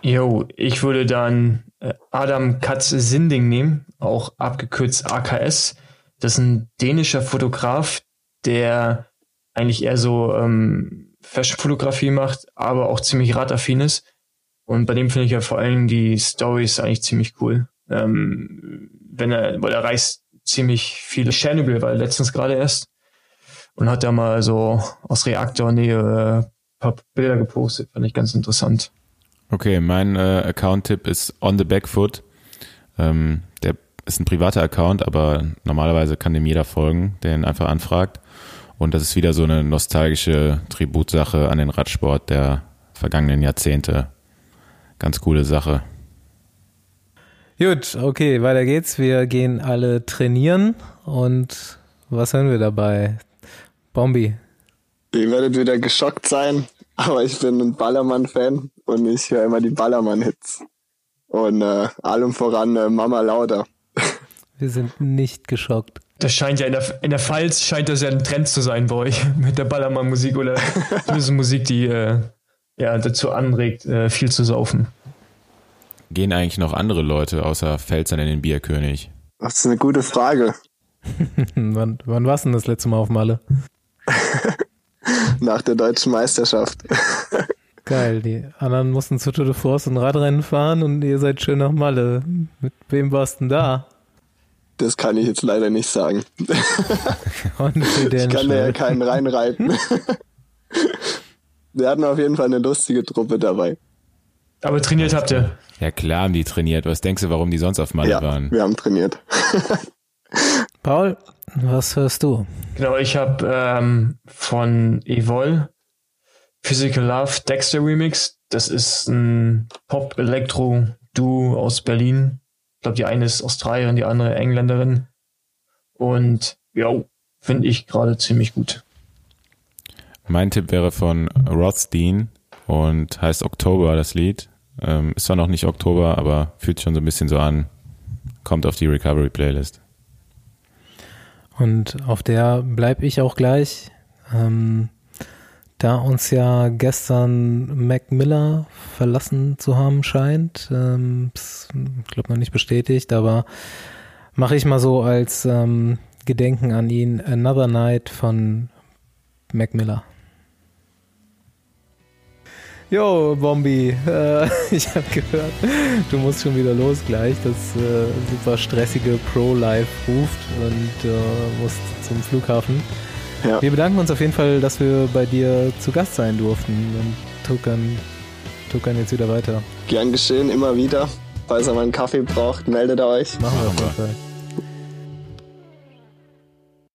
Jo, ich würde dann Adam Katz Sinding nehmen, auch abgekürzt AKS. Das ist ein dänischer Fotograf, der eigentlich eher so ähm, Fashion-Fotografie macht, aber auch ziemlich radaffin ist. Und bei dem finde ich ja vor allem die Stories eigentlich ziemlich cool. Ähm, wenn er, weil er reist ziemlich viele Chernobyl, weil letztens gerade erst und hat da mal so aus Reaktornähe äh, paar Bilder gepostet, fand ich ganz interessant. Okay, mein äh, Account-Tipp ist On the Backfoot. Ähm, der ist ein privater Account, aber normalerweise kann dem jeder folgen, der ihn einfach anfragt. Und das ist wieder so eine nostalgische Tributsache an den Radsport der vergangenen Jahrzehnte. Ganz coole Sache. Gut, okay, weiter geht's. Wir gehen alle trainieren und was hören wir dabei? Bombi. Ihr werdet wieder geschockt sein, aber ich bin ein Ballermann-Fan und ich höre immer die Ballermann-Hits. Und äh, allem voran äh, Mama Lauda. Wir sind nicht geschockt. Das scheint ja in der, in der Pfalz scheint das ja ein Trend zu sein bei euch mit der Ballermann-Musik oder zumindest Musik, die äh, ja dazu anregt, äh, viel zu saufen. Gehen eigentlich noch andere Leute außer Pfälzer in den Bierkönig? Das ist eine gute Frage. wann, wann warst du denn das letzte Mal auf Malle? Nach der deutschen Meisterschaft. Geil, die anderen mussten zu Tour de France und Radrennen fahren und ihr seid schön nach Malle. Mit wem warst du denn da? Das kann ich jetzt leider nicht sagen. Ich kann da ja keinen reinreiten. Wir hatten auf jeden Fall eine lustige Truppe dabei. Aber trainiert habt ihr? Ja klar haben die trainiert. Was denkst du, warum die sonst auf Malle ja, waren? wir haben trainiert. Paul, was hörst du? Genau, ich habe ähm, von Evol Physical Love Dexter Remix. Das ist ein Pop-Elektro-Duo aus Berlin. Ich glaube, die eine ist Australierin, die andere Engländerin. Und ja, finde ich gerade ziemlich gut. Mein Tipp wäre von Rothstein und heißt Oktober, das Lied. Ähm, ist zwar noch nicht Oktober, aber fühlt sich schon so ein bisschen so an. Kommt auf die Recovery Playlist. Und auf der bleib ich auch gleich. Ähm, da uns ja gestern Mac Miller verlassen zu haben scheint, ähm, ich glaube noch nicht bestätigt, aber mache ich mal so als ähm, Gedenken an ihn Another Night von Mac Miller. Jo, Bombi, äh, ich habe gehört, du musst schon wieder los gleich. Das äh, super stressige Pro-Life ruft und äh, musst zum Flughafen. Ja. Wir bedanken uns auf jeden Fall, dass wir bei dir zu Gast sein durften und tuckern, tuckern jetzt wieder weiter. Gern geschehen, immer wieder. Falls ihr mal einen Kaffee braucht, meldet euch. Machen wir auf jeden. Fall.